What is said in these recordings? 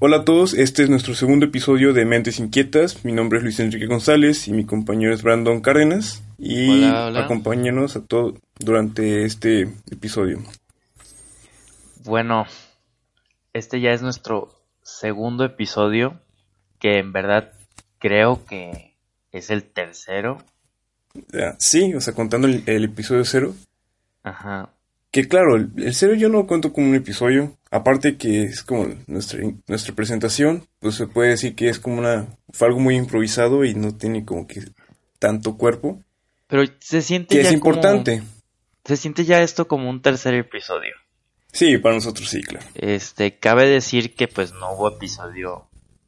Hola a todos, este es nuestro segundo episodio de Mentes Inquietas. Mi nombre es Luis Enrique González y mi compañero es Brandon Cárdenas. Y Hola, hola. acompáñanos a todos durante este episodio. Bueno, este ya es nuestro segundo episodio, que en verdad creo que es el tercero. Ya, Sí, o sea, contando el, el episodio cero. Ajá. Que claro, el, el cero yo no lo cuento como un episodio. Aparte que es como nuestra, nuestra presentación, pues se puede decir que es como una... Fue algo muy improvisado y no tiene como que tanto cuerpo. Pero se siente Que ya es como- importante. se siente ya esto como un tercer episodio. Sí, para nosotros sí, claro. Este, cabe decir que pues no hubo episodio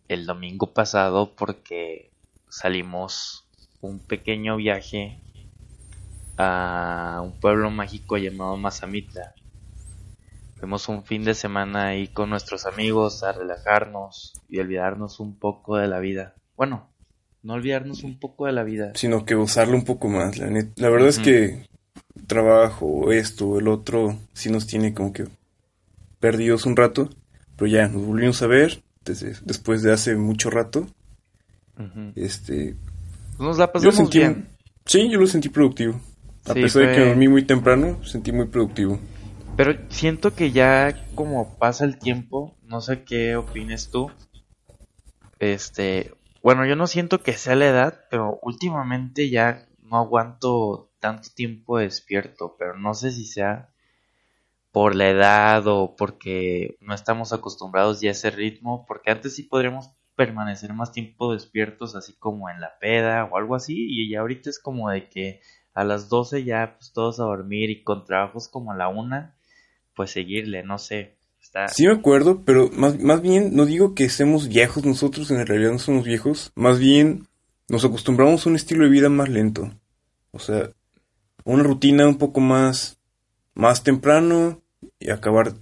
el domingo pasado porque salimos un pequeño viaje a un pueblo mágico llamado Mazamitla. Fuimos un fin de semana ahí con nuestros amigos a relajarnos y olvidarnos un poco de la vida. Bueno, no olvidarnos un poco de la vida. sino que gozarlo un poco más. La, net- la verdad es que trabajo, esto, el otro, sí nos tiene como que perdidos un rato, pero ya nos volvimos a ver desde, después de hace mucho rato. Este, Nos la yo pasamos sentí, bien. sí, yo lo sentí productivo. A Sí, pesar de que dormí muy temprano, sentí muy productivo. Pero siento que ya como pasa el tiempo, no sé qué opines tú. Este, bueno, yo no siento que sea la edad, pero últimamente ya no aguanto tanto tiempo despierto, pero no sé si sea por la edad o porque no estamos acostumbrados ya a ese ritmo, porque antes sí podríamos permanecer más tiempo despiertos así como en la peda o algo así y ya ahorita es como de que a las 12 ya pues todos a dormir y con trabajos como a la una pues seguirle, no sé. Está... Sí me acuerdo, pero más, más bien no digo que seamos viejos nosotros, en realidad no somos viejos, más bien nos acostumbramos a un estilo de vida más lento. O sea, una rutina un poco más, más temprano y acabar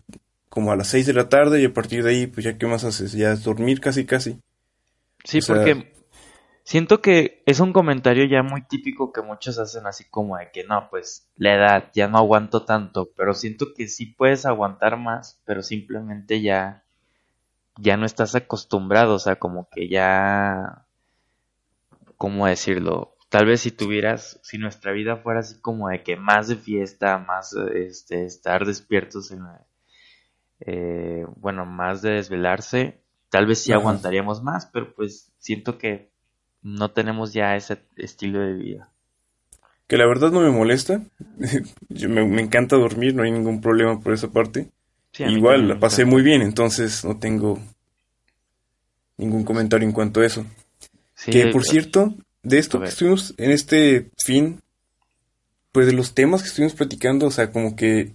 como a las 6 de la tarde y a partir de ahí, pues ya qué más haces, ya es dormir casi casi. Sí, o sea- porque siento que es un comentario ya muy típico que muchos hacen así como de que no, pues la edad, ya no aguanto tanto, pero siento que sí puedes aguantar más, pero simplemente ya ya no estás acostumbrado, o sea, como que ya ¿cómo decirlo? Tal vez si tuvieras, si nuestra vida fuera así como de que más de fiesta, más este estar despiertos en eh, bueno, más de desvelarse, tal vez sí aguantaríamos más, pero pues siento que no tenemos ya ese estilo de vida. Que la verdad no me molesta, Yo me, me encanta dormir, no hay ningún problema por esa parte. Sí, Igual la pasé muy bien, entonces no tengo ningún comentario en cuanto a eso. Sí, Que por cierto, de esto que estuvimos en este fin, pues de los temas que estuvimos platicando, o sea, como que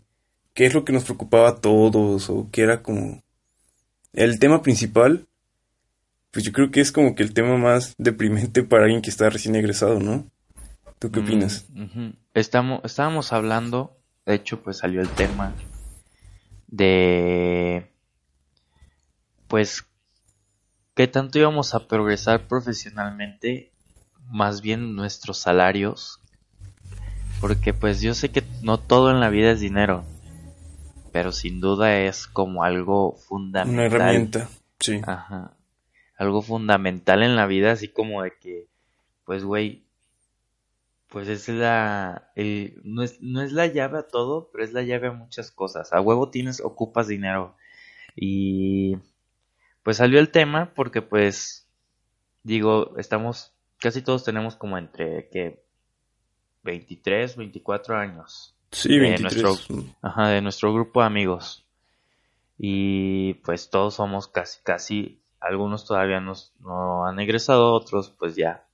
qué es lo que nos preocupaba a todos, o qué era como el tema principal, pues yo creo que es como que el tema más deprimente para alguien que está recién egresado, ¿no? ¿Tú qué Mm, opinas? ujú. Estamos, estábamos hablando, de hecho, pues salió el tema de, pues, qué tanto íbamos a progresar profesionalmente, más bien nuestros salarios, porque pues yo sé que no todo en la vida es dinero, pero sin duda es como algo Una fundamental. herramienta, sí. Ajá. Algo fundamental en la vida, así como de que, pues, güey, pues es la, el, no es, no es la llave a todo, pero es la llave a muchas cosas. A huevo tienes, ocupas dinero. Y, pues salió el tema porque, pues, digo, estamos, casi todos tenemos como entre, que 23, 24 años. Sí, de 23. nuestro- Ajá, de nuestro grupo de amigos. Y pues todos somos casi, casi, algunos todavía nos, no han egresado, otros pues ya.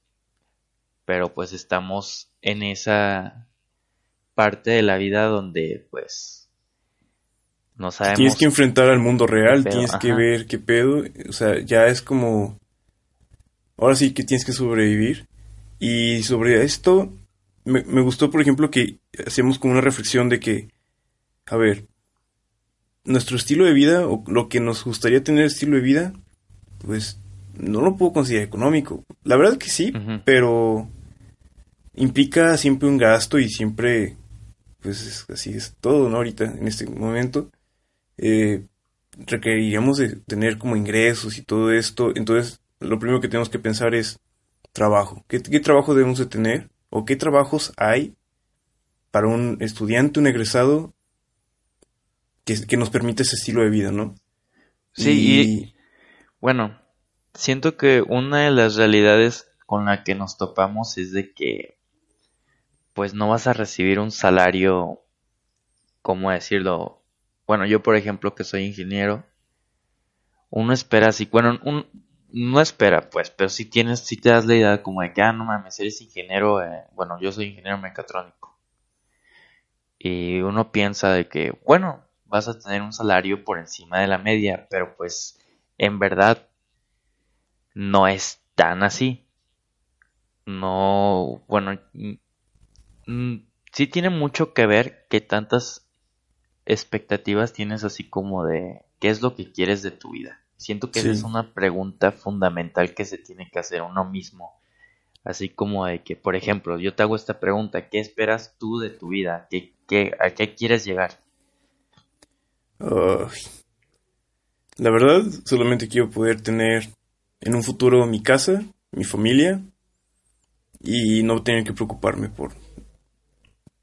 Pero pues estamos en esa parte de la vida donde pues no sabemos. Tienes que enfrentar al mundo real, tienes que ver qué pedo, o sea, ya es como, ahora sí que tienes que sobrevivir. Y sobre esto, me, me gustó, por ejemplo, que hacíamos como una reflexión de que, a ver, nuestro estilo de vida, o lo que nos gustaría tener estilo de vida, pues no lo puedo considerar económico. La verdad que sí, pero implica siempre un gasto y siempre, pues es- así es todo, ¿no? Ahorita, en este momento. Eh, requeriríamos de tener como ingresos y todo esto. Entonces, lo primero que tenemos que pensar es trabajo. ¿Qué, trabajo debemos de tener? ¿O qué trabajos hay para un estudiante, un egresado, que, nos permite ese estilo de vida, ¿no? Sí, y bueno, siento que una de las realidades con la que nos topamos es de que pues no vas a recibir un salario, ¿cómo decirlo? Bueno, yo por ejemplo que soy ingeniero, uno espera así, bueno, un, no espera pues, pero si tienes, si te das la idea como de que, ah, no mames, eres ingeniero, eh, bueno, yo soy ingeniero mecatrónico. Y uno piensa de que, bueno, vas a tener un salario por encima de la media, pero pues en verdad no es tan así. No, bueno, sí tiene mucho que ver que tantas expectativas tienes así como de qué es lo que quieres de tu vida. Siento que esa es una pregunta fundamental que se tiene que hacer uno mismo. Así como de que, por ejemplo, yo te hago esta pregunta, ¿qué esperas tú de tu vida? ¿Qué, qué, a qué quieres llegar? La verdad, solamente quiero poder tener en un futuro mi casa, mi familia y no tener que preocuparme por...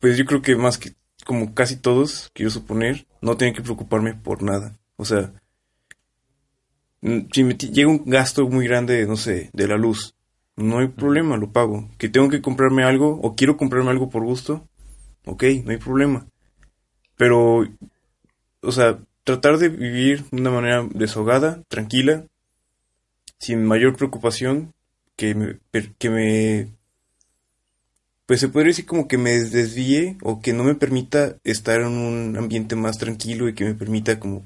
Pues yo creo que más que como casi todos, quiero suponer, no tener que preocuparme por nada. O sea, si me llega un gasto muy grande, no sé, de la luz, no hay problema, lo pago. Que tengo que comprarme algo o quiero comprarme algo por gusto, ok, no hay problema. Pero o sea, tratar de vivir de una manera desahogada, tranquila, sin mayor preocupación, que me, que me, pues se podría decir como que me desvíe o que no me permita estar en un ambiente más tranquilo y que me permita como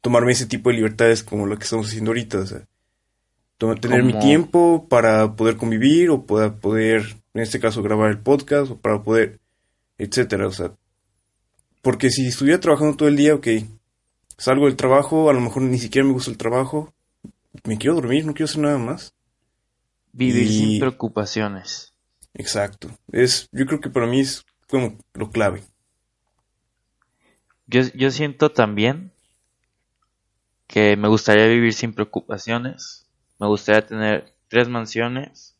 tomarme ese tipo de libertades como lo que estamos haciendo ahorita, o sea, tener mi tiempo para poder convivir o para poder, en este caso, grabar el podcast o para poder, etcétera, o sea, porque si estuviera trabajando todo el día, ok, salgo del trabajo, a lo mejor ni siquiera me gusta el trabajo, me quiero dormir, no quiero hacer nada más. Vivir sin preocupaciones. Exacto. Es, yo creo que para mí es como lo clave. Yo, yo siento también que me gustaría vivir sin preocupaciones. Me gustaría tener tres mansiones.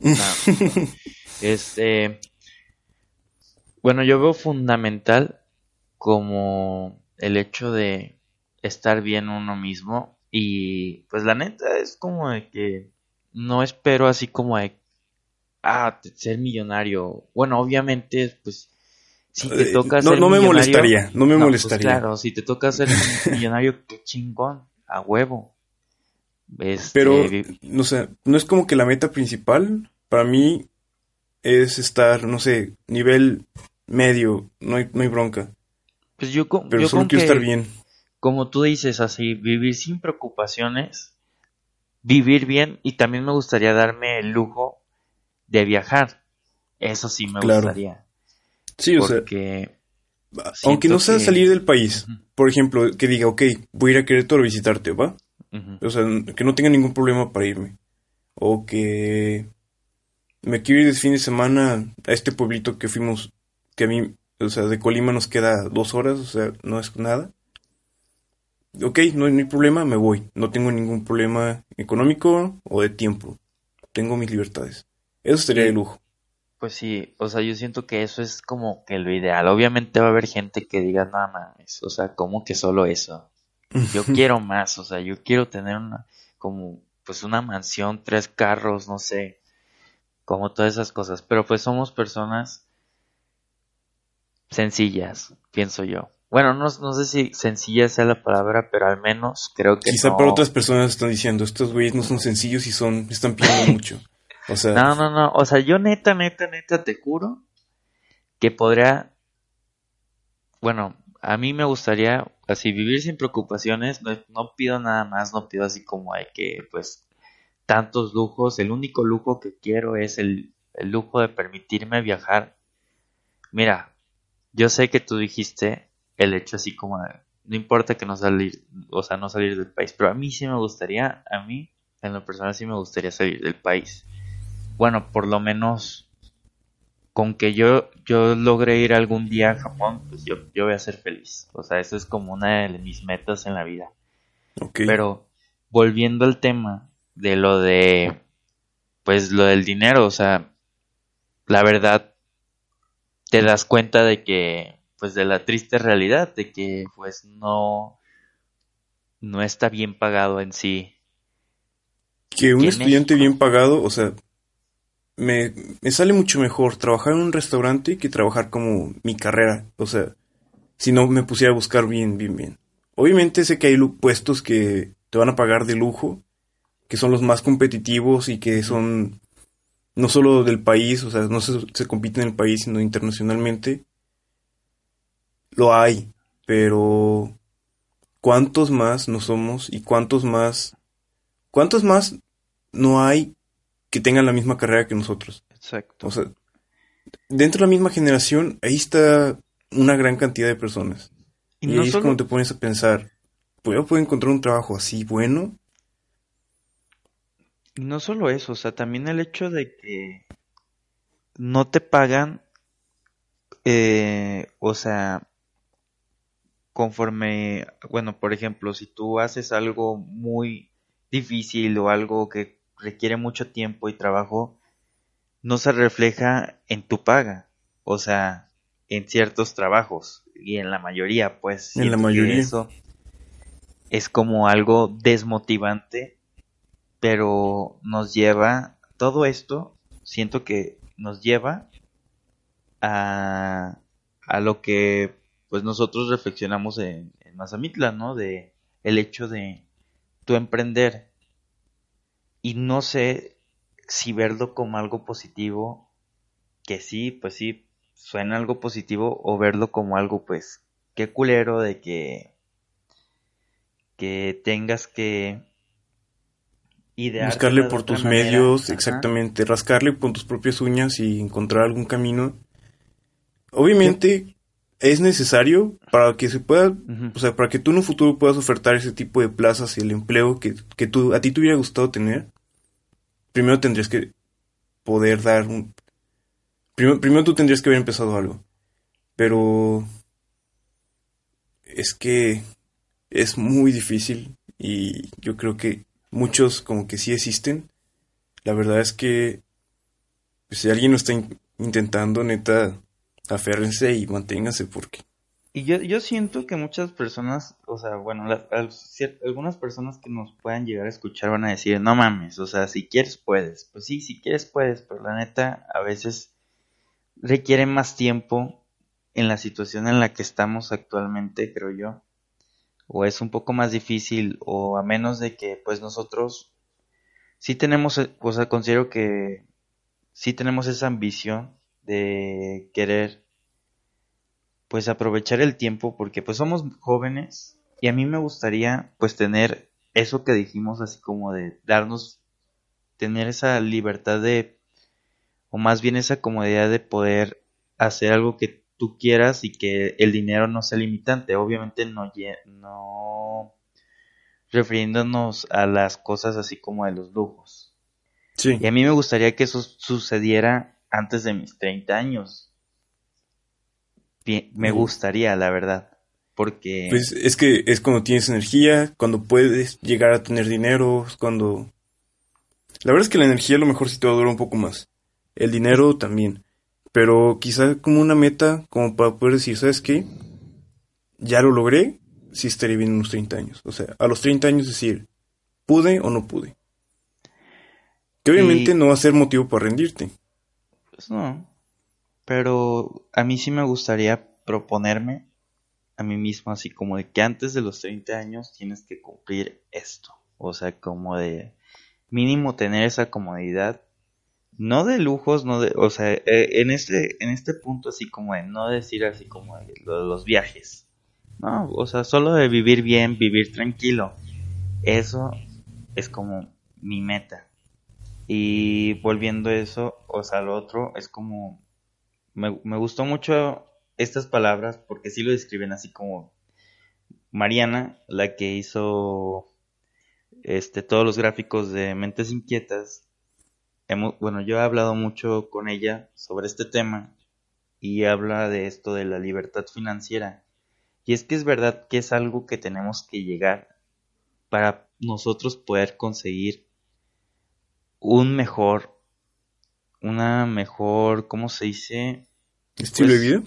este, bueno, yo veo fundamental como el hecho de estar bien uno mismo. Y pues la neta es como de que no espero así como de ah ser millonario. Bueno obviamente pues si te eh, toca no, no me molestaría no me pues, molestaría. claro si te toca ser millonario qué chingón a huevo. Este, pero no sé no es como que la meta principal para mí es estar no sé nivel medio no hay, no hay bronca. Pues yo, Pero solo quiero estar bien. Como tú dices, así, vivir sin preocupaciones, vivir bien y también me gustaría darme el lujo de viajar. Eso sí me gustaría. Sí, o sea. Aunque no sea salir del país, por ejemplo, que diga, ok, voy a ir a Querétaro a visitarte, ¿va? O sea, que no tenga ningún problema para irme. O que me quiero ir de fin de semana a este pueblito que fuimos, que a mí o sea, de Colima nos queda dos horas, o sea, no es nada. Ok, no hay, problema, me voy. No tengo ningún problema económico o de tiempo. Tengo mis libertades. Eso sería de lujo. Pues sí, o sea, yo siento que eso es como que lo ideal. Obviamente va a haber gente que diga, nada más, o sea, como que solo eso. Yo quiero más, o sea, yo quiero tener una, como, pues una mansión, tres carros, no sé, como todas esas cosas. Pero pues somos personas sencillas, pienso yo. Bueno, no, no sé si sencilla sea la palabra, pero al menos creo que Quizá para otras personas están diciendo, estos güeyes no son sencillos y son, están pidiendo mucho. O sea... No, no, no, o sea, yo neta, neta, neta te juro que podría, bueno, a mí me gustaría así vivir sin preocupaciones, no, no pido nada más, no pido así como hay que, pues, tantos lujos, el único lujo que quiero es el, el lujo de permitirme viajar. Mira, yo sé que tú dijiste el hecho así como de, no importa que no salir, o sea, no salir del país, pero a mí sí me gustaría, a mí, en lo personal sí me gustaría salir del país. Bueno, por lo menos con que yo, yo logre ir algún día a Japón, pues yo, yo voy a ser feliz. O sea, eso es como una de mis metas en la vida. Ok. Pero volviendo al tema de lo de, pues lo del dinero, o sea, la verdad, te das cuenta de que, pues de la triste realidad, de que pues no, no está bien pagado en sí. que un ¿Quién estudiante es? bien pagado, o sea, me, me sale mucho mejor trabajar en un restaurante que trabajar como mi carrera. O sea, si no me pusiera a buscar bien, bien, bien. Obviamente sé que hay puestos que te van a pagar de lujo, que son los más competitivos y que son no solo del país, o sea, no se, se compite en el país, sino internacionalmente. Lo hay, pero ¿cuántos más no somos y cuántos más, cuántos más no hay que tengan la misma carrera que nosotros? Exacto. O sea, dentro de la misma generación, ahí está una gran cantidad de personas. Y Y, no ahí es cuando te pones a pensar, ¿pues yo puedo encontrar un trabajo así bueno? Y no solo eso, o sea, también el hecho de que no te pagan, eh, o sea, conforme, bueno, por ejemplo, si tú haces algo muy difícil o algo que requiere mucho tiempo y trabajo, no se refleja en tu paga, o sea, en ciertos trabajos y en la mayoría, pues, En la mayoría. eso es como algo desmotivante pero nos lleva, todo esto, siento que nos lleva a, a lo que pues nosotros reflexionamos en, en Mazamitla, ¿no? De el hecho de tu emprender y no sé si verlo como algo positivo, que sí, pues sí, suena algo positivo, o verlo como algo, pues, qué culero de que, que tengas que de por tus manera. medios, Ajá. exactamente, rascarle con tus propias uñas y encontrar algún camino. Obviamente es necesario para que se pueda, o sea, para que tú en un futuro puedas ofertar ese tipo de plazas y el empleo que, que tú, a ti te hubiera gustado tener. Primero tendrías que poder dar un... Primero, primero tú tendrías que haber empezado algo. Pero es que es muy difícil y yo creo que muchos como que sí existen. La verdad es que pues, si alguien lo está in- intentando, neta, aférrense y manténganse porque Y yo, yo siento que muchas personas, o sea, bueno, la- algunas personas que nos puedan llegar a escuchar van a decir, no mames, o sea, si quieres puedes. Pues sí, si quieres puedes, pero la neta a veces requiere más tiempo en la situación en la que estamos actualmente, creo yo. O es un poco más difícil, o a menos de que pues nosotros sí tenemos, eh, o sea, considero que sí tenemos esa ambición de querer pues aprovechar el tiempo porque pues somos jóvenes y a mí me gustaría pues tener eso que dijimos así como de darnos tener esa libertad de o más bien esa comodidad de poder hacer algo que tú quieras y que el dinero no sea limitante. Obviamente no no refiriéndonos a las cosas así como de los lujos. Sí, y a mí me gustaría que eso sucediera antes de mis 30 años. Bien, me Mm. gustaría, la verdad. Porque pues es que es cuando tienes energía, cuando puedes llegar a tener dinero, cuando... La verdad es que la energía a lo mejor sí te va a durar un poco más. El dinero también. Pero quizá como una meta, como para poder decir, ¿sabes qué? Ya lo logré, sí estaría bien en unos 30 años. O sea, a los 30 años decir, ¿pude o no pude? Que obviamente Y- no va a ser motivo para rendirte. Pues no. Pero a mí sí me gustaría proponerme a mí mismo así como de que antes de los 30 años tienes que cumplir esto. O sea, como de mínimo tener esa comodidad. No de lujos, no de, o sea, eh, en este, en este punto así como de no decir así como de lo de los viajes. No, o sea, solo de vivir bien, vivir tranquilo. Eso es como mi meta. Y volviendo a eso, o sea, lo otro es como me, me gustó mucho estas palabras porque sí lo describen así como Mariana, la que hizo este todos los gráficos de Mentes Inquietas. Bueno, yo he hablado mucho con ella sobre este tema y habla de esto de la libertad financiera. Y es que es verdad que es algo que tenemos que llegar para nosotros poder conseguir un mejor, una mejor, ¿cómo se dice? ¿Estilo de Pues, vida?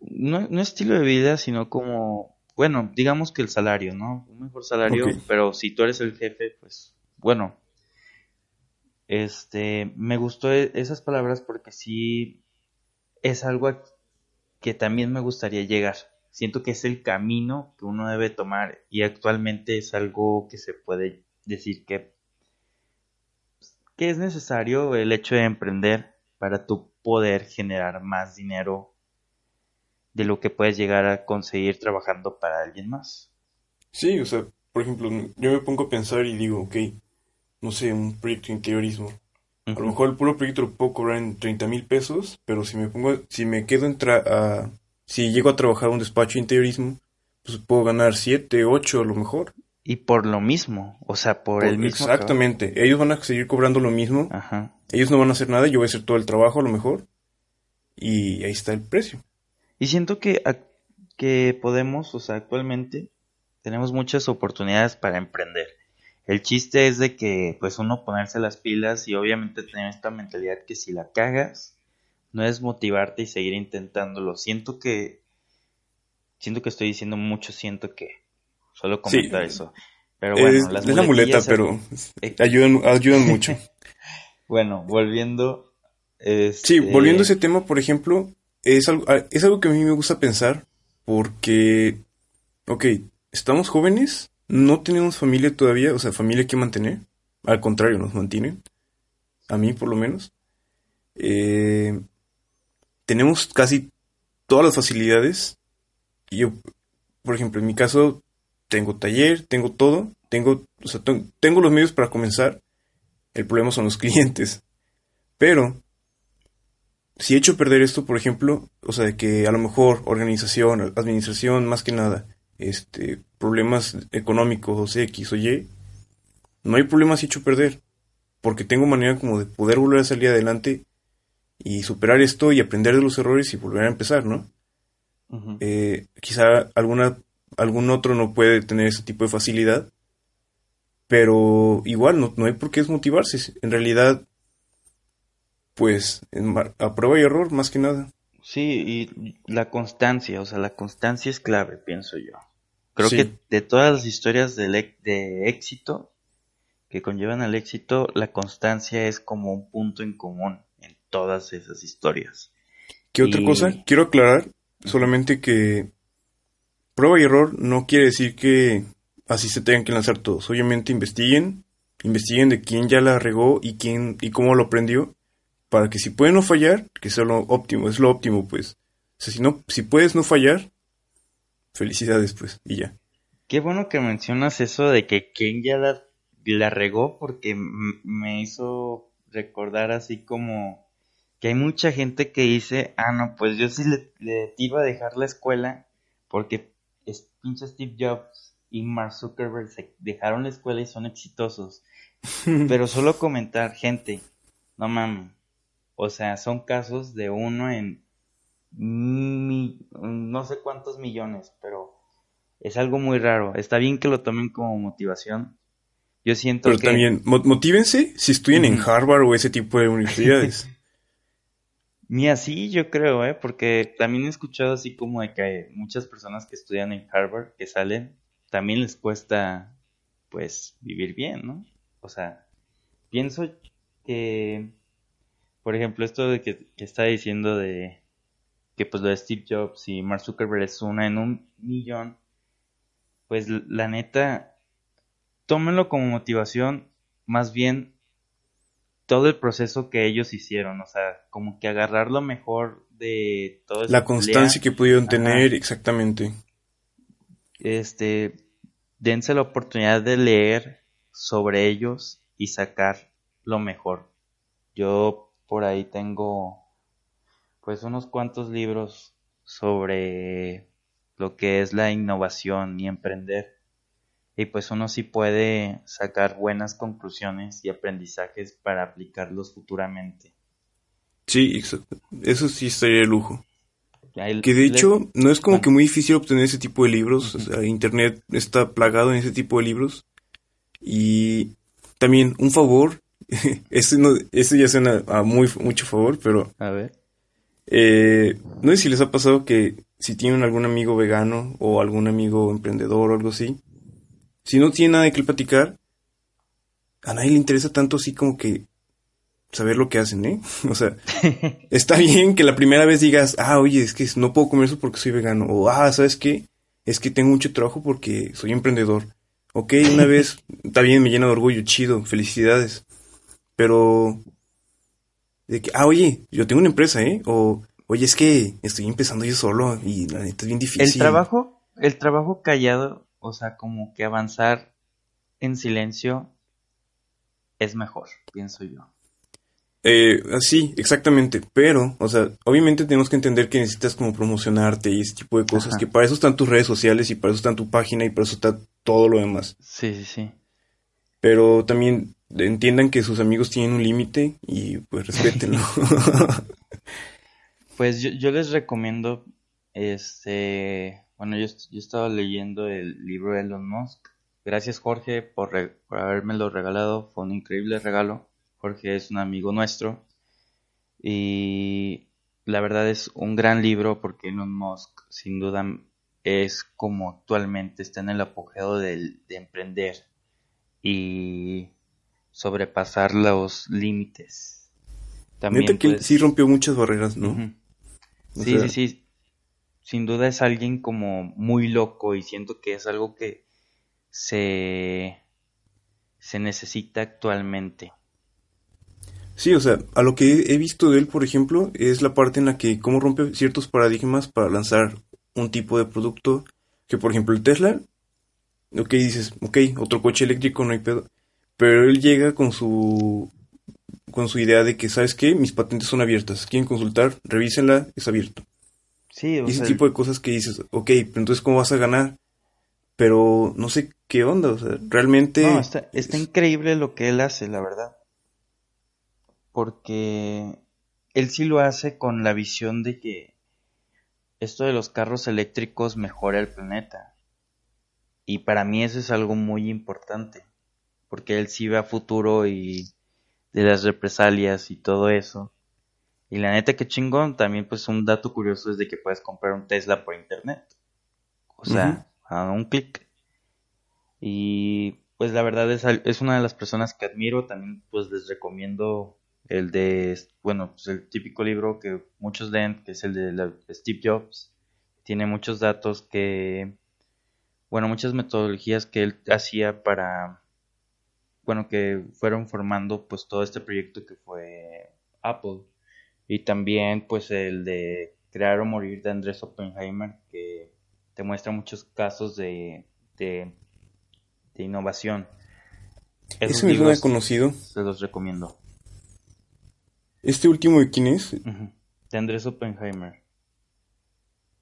No, no estilo de vida, sino como, bueno, digamos que el salario, ¿no? Un mejor salario, pero si tú eres el jefe, pues, bueno. Este, me gustó e- esas palabras porque sí es algo que también me gustaría llegar. Siento que es el camino que uno debe tomar y actualmente es algo que se puede decir que, que es necesario el hecho de emprender para tu poder generar más dinero de lo que puedes llegar a conseguir trabajando para alguien más. Sí, o sea, por ejemplo, yo me pongo a pensar y digo, ok, no sé, un proyecto de interiorismo. A lo mejor el puro proyecto lo puedo cobrar en 30 mil pesos, pero si me pongo, si me quedo en tra- a, si llego a trabajar a un despacho de interiorismo, pues puedo ganar 7, 8 a lo mejor. Y por lo mismo, o sea, por el mismo exactamente. Ellos van a seguir cobrando lo mismo. Ajá. Ellos no van a hacer nada, yo voy a hacer todo el trabajo a lo mejor. Y ahí está el precio. Y siento que, que podemos, o sea, actualmente tenemos muchas oportunidades para emprender. El chiste es de que, pues, uno ponerse las pilas y obviamente tener esta mentalidad que si la cagas, no es motivarte y seguir intentándolo. Siento que, siento que estoy diciendo mucho, siento que, solo comentar eso. Pero bueno, es, las es la muleta, pero Eh, ayudan, ayudan mucho. Bueno, volviendo, Sí, este, volviendo a ese tema, por ejemplo, es algo, ah, es algo que a mí me gusta pensar porque, ok, estamos jóvenes, no tenemos familia todavía, o sea, familia que mantener, al contrario, nos mantienen, a mí por lo menos. Eh, tenemos casi todas las facilidades. Yo, por ejemplo, en mi caso, tengo taller, tengo todo, tengo, o sea, ten- tengo los medios para comenzar. El problema son los clientes. Pero, si he hecho perder esto, por ejemplo, o sea, de que a lo mejor organización, administración, más que nada, este, problemas económicos, X o Y, no hay problema si he hecho perder, porque tengo manera como de poder volver a salir adelante y superar esto y aprender de los errores y volver a empezar, ¿no? Eh, quizá alguna, algún otro no puede tener ese tipo de facilidad, pero igual no, no hay por qué desmotivarse. En realidad, pues, a prueba y error, más que nada. Sí, y la constancia, o sea, la constancia es clave, pienso yo. Creo Sí. que de todas las historias e- de éxito que conllevan al éxito, la constancia es como un punto en común en todas esas historias. ¿Qué otra Y- cosa? Quiero aclarar solamente que prueba y error no quiere decir que así se tengan que lanzar todos. Obviamente investiguen, investiguen de quién ya la regó y quién y cómo lo aprendió, para que si pueden no fallar, que sea lo óptimo, es lo óptimo, pues. O sea, si no, si puedes no fallar, felicidades, pues, y ya. Qué bueno que mencionas eso de que quien ya la, la regó porque me hizo recordar así como que hay mucha gente que dice, ah, no, pues yo sí le, le iba a dejar la escuela porque es pinche Steve Jobs y Mark Zuckerberg se dejaron la escuela y son exitosos. Pero solo comentar, gente, no mames. O sea, son casos de uno en mi- no sé cuántos millones, pero es algo muy raro. Está bien que lo tomen como motivación. Yo siento Pero que también, mo- motívense si estudian en. Harvard o ese tipo de universidades. ni así yo creo, ¿eh? Porque también he escuchado así como de que muchas personas que estudian en Harvard, que salen, también les cuesta, pues, vivir bien, ¿no? O sea, pienso que, por ejemplo, esto de que, que está diciendo de que pues lo de Steve Jobs y Mark Zuckerberg es una en un millón, pues la neta, tómenlo como motivación, más bien todo el proceso que ellos hicieron, o sea, como que agarrar lo mejor de todo La constancia que pudieron Ajá. tener, exactamente. este, dense la oportunidad de leer sobre ellos y sacar lo mejor. Yo por ahí tengo pues unos cuantos libros sobre lo que es la innovación y emprender. Y pues uno sí puede sacar buenas conclusiones y aprendizajes para aplicarlos futuramente. Sí, exacto. Eso sí estaría de lujo. que de hecho no es como que muy difícil obtener ese tipo de libros. Internet está plagado en ese tipo de libros. Y también un favor, ese, no, ese ya suena a muy, mucho favor, pero... A ver. Eh, no sé si les ha pasado que si tienen algún amigo vegano o algún amigo emprendedor o algo así, si no tiene nada de qué platicar, a nadie le interesa tanto así como que saber lo que hacen, ¿eh? O sea, está bien que la primera vez digas, ah, oye, es que no puedo comer eso porque soy vegano. O, ah, ¿sabes qué? Es que tengo mucho trabajo porque soy emprendedor. Ok, una vez, está bien, me llena de orgullo, chido, felicidades. Pero, de que, ah, oye, yo tengo una empresa, ¿eh? O, oye, es que estoy empezando yo solo y la neta es bien difícil. El trabajo, el trabajo callado, o sea, como que avanzar en silencio es mejor, pienso yo. Eh, sí, exactamente, pero, o sea, obviamente tenemos que entender que necesitas como promocionarte y ese tipo de cosas, que para eso están tus redes sociales y para eso está tu página y para eso está todo lo demás. Sí, sí, sí. Pero también entiendan que sus amigos tienen un límite y pues respétenlo. pues yo, les recomiendo, este, bueno, yo, yo estaba leyendo el libro de Elon Musk. Gracias Jorge por, por haberme lo regalado, fue un increíble regalo Jorge es un amigo nuestro y la verdad es un gran libro porque Elon Musk sin duda es como actualmente está en el apogeo de emprender y sobrepasar los límites. También que sí rompió muchas barreras, ¿no? Sí, sí, sí. Sin duda es alguien como muy loco y siento que es algo que se, se necesita actualmente. Sí, o sea, a lo que he visto de él, por ejemplo, es la parte en la que cómo rompe ciertos paradigmas para lanzar un tipo de producto que, por ejemplo, el Tesla, ok, dices, ok, otro coche eléctrico, no hay pedo, pero él llega con su con su idea de que, ¿sabes qué? Mis patentes son abiertas, quieren consultar, revísenla, es abierto. Sí, o y ese tipo de cosas que dices, ok, pero entonces, ¿cómo vas a ganar? Pero no sé qué onda, o sea, realmente... No, está, está increíble lo que él hace, la verdad porque él sí lo hace con la visión de que esto de los carros eléctricos mejora el planeta. Y para mí eso es algo muy importante, porque él sí ve a futuro y de las represalias y todo eso. Y la neta que chingón, también pues un dato curioso es de que puedes comprar un Tesla por internet. O sea, a un clic. Y pues la verdad es, es una de las personas que admiro, también pues les recomiendo el de, bueno, pues el típico libro que muchos leen, que es el de, Steve Jobs, tiene muchos datos que, bueno, muchas metodologías que él hacía para, bueno, que fueron formando pues todo este proyecto que fue Apple. Y también pues el de Crear o Morir de Andrés Oppenheimer, que te muestra muchos casos de, de, innovación. Esos Ese me conocido. Se los recomiendo. ¿Este último de quién es? De Andrés Oppenheimer.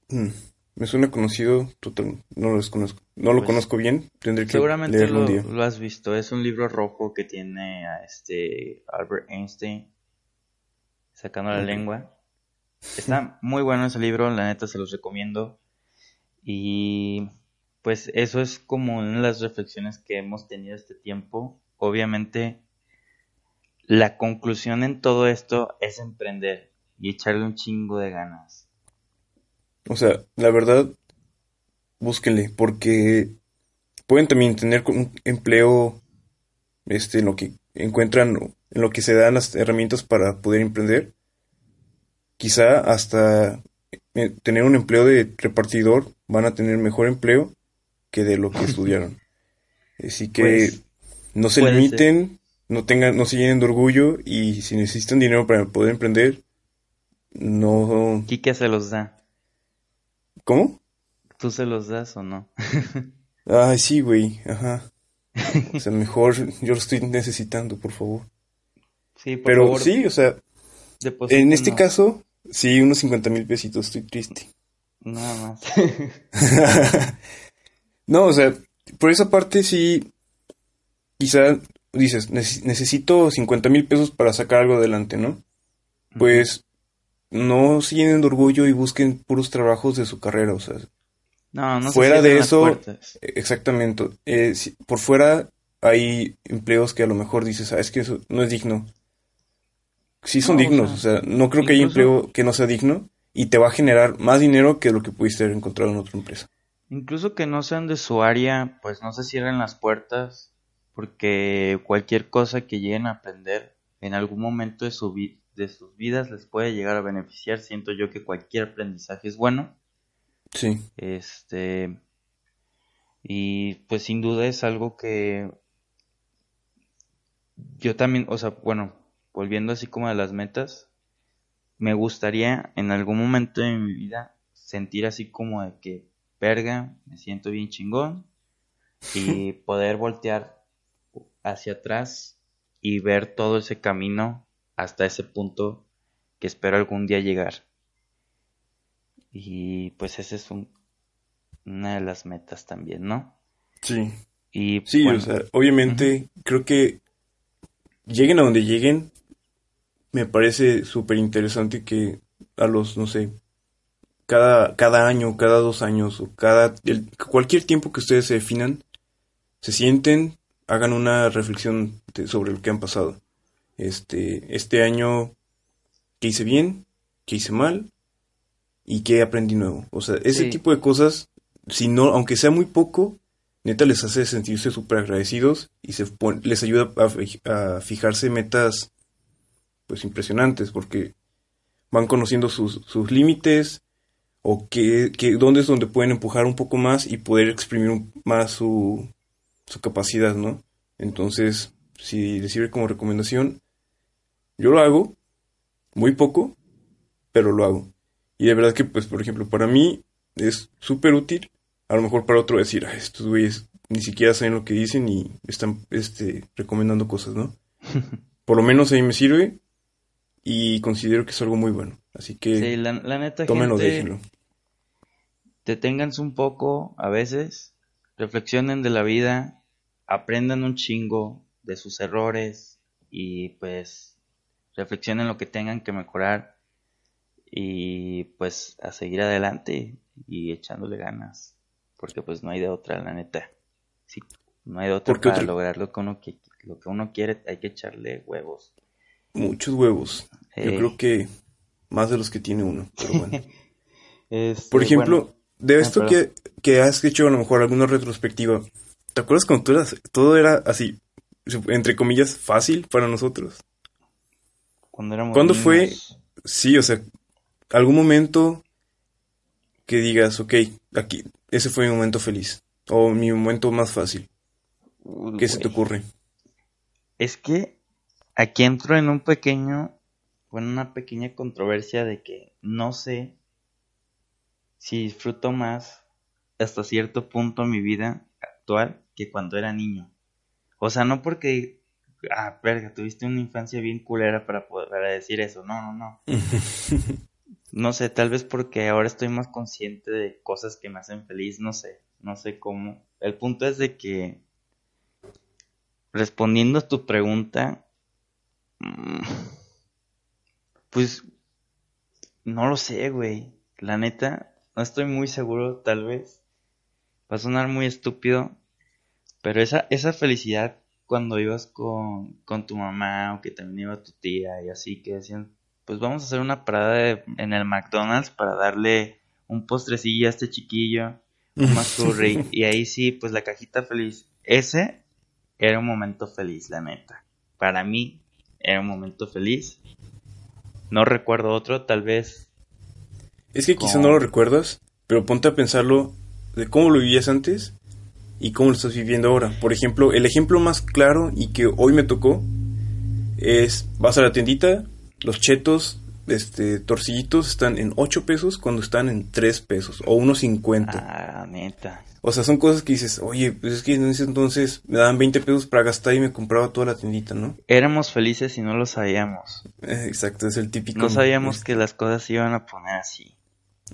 Mm, me suena conocido, total, no lo conozco. No lo pues, conozco bien, tendré que seguramente leerlo lo, un día. lo has visto. Es un libro rojo que tiene a este Albert Einstein sacando la lengua. Está muy bueno ese libro, la neta se los recomiendo. Y pues eso es como una de las reflexiones que hemos tenido este tiempo. Obviamente la conclusión en todo esto es emprender y echarle un chingo de ganas. O sea, la verdad, búsquenle, porque pueden también tener un empleo este, en lo que encuentran, en lo que se dan las herramientas para poder emprender. Quizá hasta eh, tener un empleo de repartidor van a tener mejor empleo que de lo que estudiaron. Así que pues, no se limiten, no tengan, no se llenen de orgullo y si necesitan dinero para poder emprender, no. Kike se los da. ¿Cómo? ¿Tú se los das o no? Ay, sí, güey, ajá. O sea, mejor yo lo estoy necesitando, por favor. Sí, por Pero favor. sí, o sea, en este caso, sí, unos 50 mil pesitos, estoy triste. Nada más. no, o sea, por esa parte sí, quizá dices, necesito 50 mil pesos para sacar algo adelante, ¿no? Pues no se llenen de orgullo y busquen puros trabajos de su carrera, o sea. No, no se fuera de las eso, exactamente. eh, si- por fuera hay empleos que a lo mejor dices, ah, es que eso no es digno. Sí son No, o dignos, sea, o sea, no creo que haya empleo que no sea digno y te va a generar más dinero que lo que pudiste haber encontrado en otra empresa. Incluso que no sean de su área, pues no se cierren las puertas, porque cualquier cosa que lleguen a aprender en algún momento de, su de sus vidas les puede llegar a beneficiar. Siento yo que cualquier aprendizaje es bueno. Sí, Este. Y pues sin duda es algo que yo también, o sea, bueno, volviendo así como a las metas, me gustaría en algún momento de mi vida sentir así como de que, verga, me siento bien chingón y poder voltear hacia atrás y ver todo ese camino hasta ese punto que espero algún día llegar. Y pues ese es un, una de las metas también, ¿no? sí. Y Sí, bueno, o sea, obviamente creo que lleguen a donde lleguen, me parece súper interesante que a los, no sé, cada, cada año, cada dos años o cada, el- cualquier tiempo que ustedes se definan, se sienten, hagan una reflexión de- sobre lo que han pasado. Este, este año, ¿qué hice bien? ¿Qué hice mal? ¿Y qué aprendí nuevo? O sea, ese Sí. tipo de cosas, si no, aunque sea muy poco, neta les hace sentirse súper agradecidos y se pon- les ayuda a, a fijarse metas pues impresionantes porque van conociendo sus, sus límites o que, que dónde es donde pueden empujar un poco más y poder exprimir más su, su capacidad, ¿no? Entonces, si les sirve como recomendación, yo lo hago, muy poco, pero lo hago. Y de verdad que, pues, por ejemplo, para mí es súper útil a lo mejor para otro decir, "Ay, estos güeyes ni siquiera saben lo que dicen y están este, recomendando cosas, ¿no? Por lo menos a mí me sirve y considero que es algo muy bueno. Así que sí, la, la neta, tómenlo, gente, déjenlo. deténganse un poco a veces, reflexionen de la vida, aprendan un chingo de sus errores y pues reflexionen lo que tengan que mejorar y pues a seguir adelante y echándole ganas, porque pues no hay de otra, la neta. Sí, no hay de otra Porque para otro- lograr lo que uno que lo que uno quiere, hay que echarle huevos. Muchos huevos. Yo Eh, creo que más de los que tiene uno, pero bueno. este, Por ejemplo, bueno, de esto que, que has hecho a lo mejor alguna retrospectiva, ¿te acuerdas cuando tú eras- todo era así, entre comillas, fácil para nosotros? cuando éramos ¿cuándo fue? Sí, o sea, algún momento que digas, ok, aquí, ese fue mi momento feliz, o mi momento más fácil. uy, ¿Qué se te ocurre? Es que aquí entro en un pequeño, bueno, una pequeña controversia de que no sé si disfruto más hasta cierto punto mi vida actual que cuando era niño. O sea, no porque, ah, verga, tuviste una infancia bien culera para poder para decir eso. No, no, no. No sé, tal vez porque ahora estoy más consciente de cosas que me hacen feliz, no sé, no sé cómo. El punto es de que, respondiendo a tu pregunta, pues, no lo sé, güey. La neta, no estoy muy seguro, tal vez. Va a sonar muy estúpido, pero esa, esa felicidad cuando ibas con, con tu mamá o que también iba tu tía y así, que decían, pues vamos a hacer una parada de- en el McDonald's para darle un postrecillo a este chiquillo, un McFlurry, y ahí sí, pues la cajita feliz. Ese era un momento feliz, la neta. Para mí era un momento feliz. No recuerdo otro, tal vez. Es que quizá no lo recuerdas, pero ponte a pensarlo de cómo lo vivías antes y cómo lo estás viviendo ahora. Por ejemplo, el ejemplo más claro y que hoy me tocó es, vas a la tiendita, los chetos, este, torcillitos están en 8 pesos cuando están en 3 pesos o unos 50. Ah, neta. O sea, son cosas que dices, oye, pues es que en ese entonces me daban 20 pesos para gastar y me compraba toda la tiendita, ¿no? Éramos felices y no lo sabíamos. Eh, exacto, es el típico. No sabíamos es- que las cosas se iban a poner así.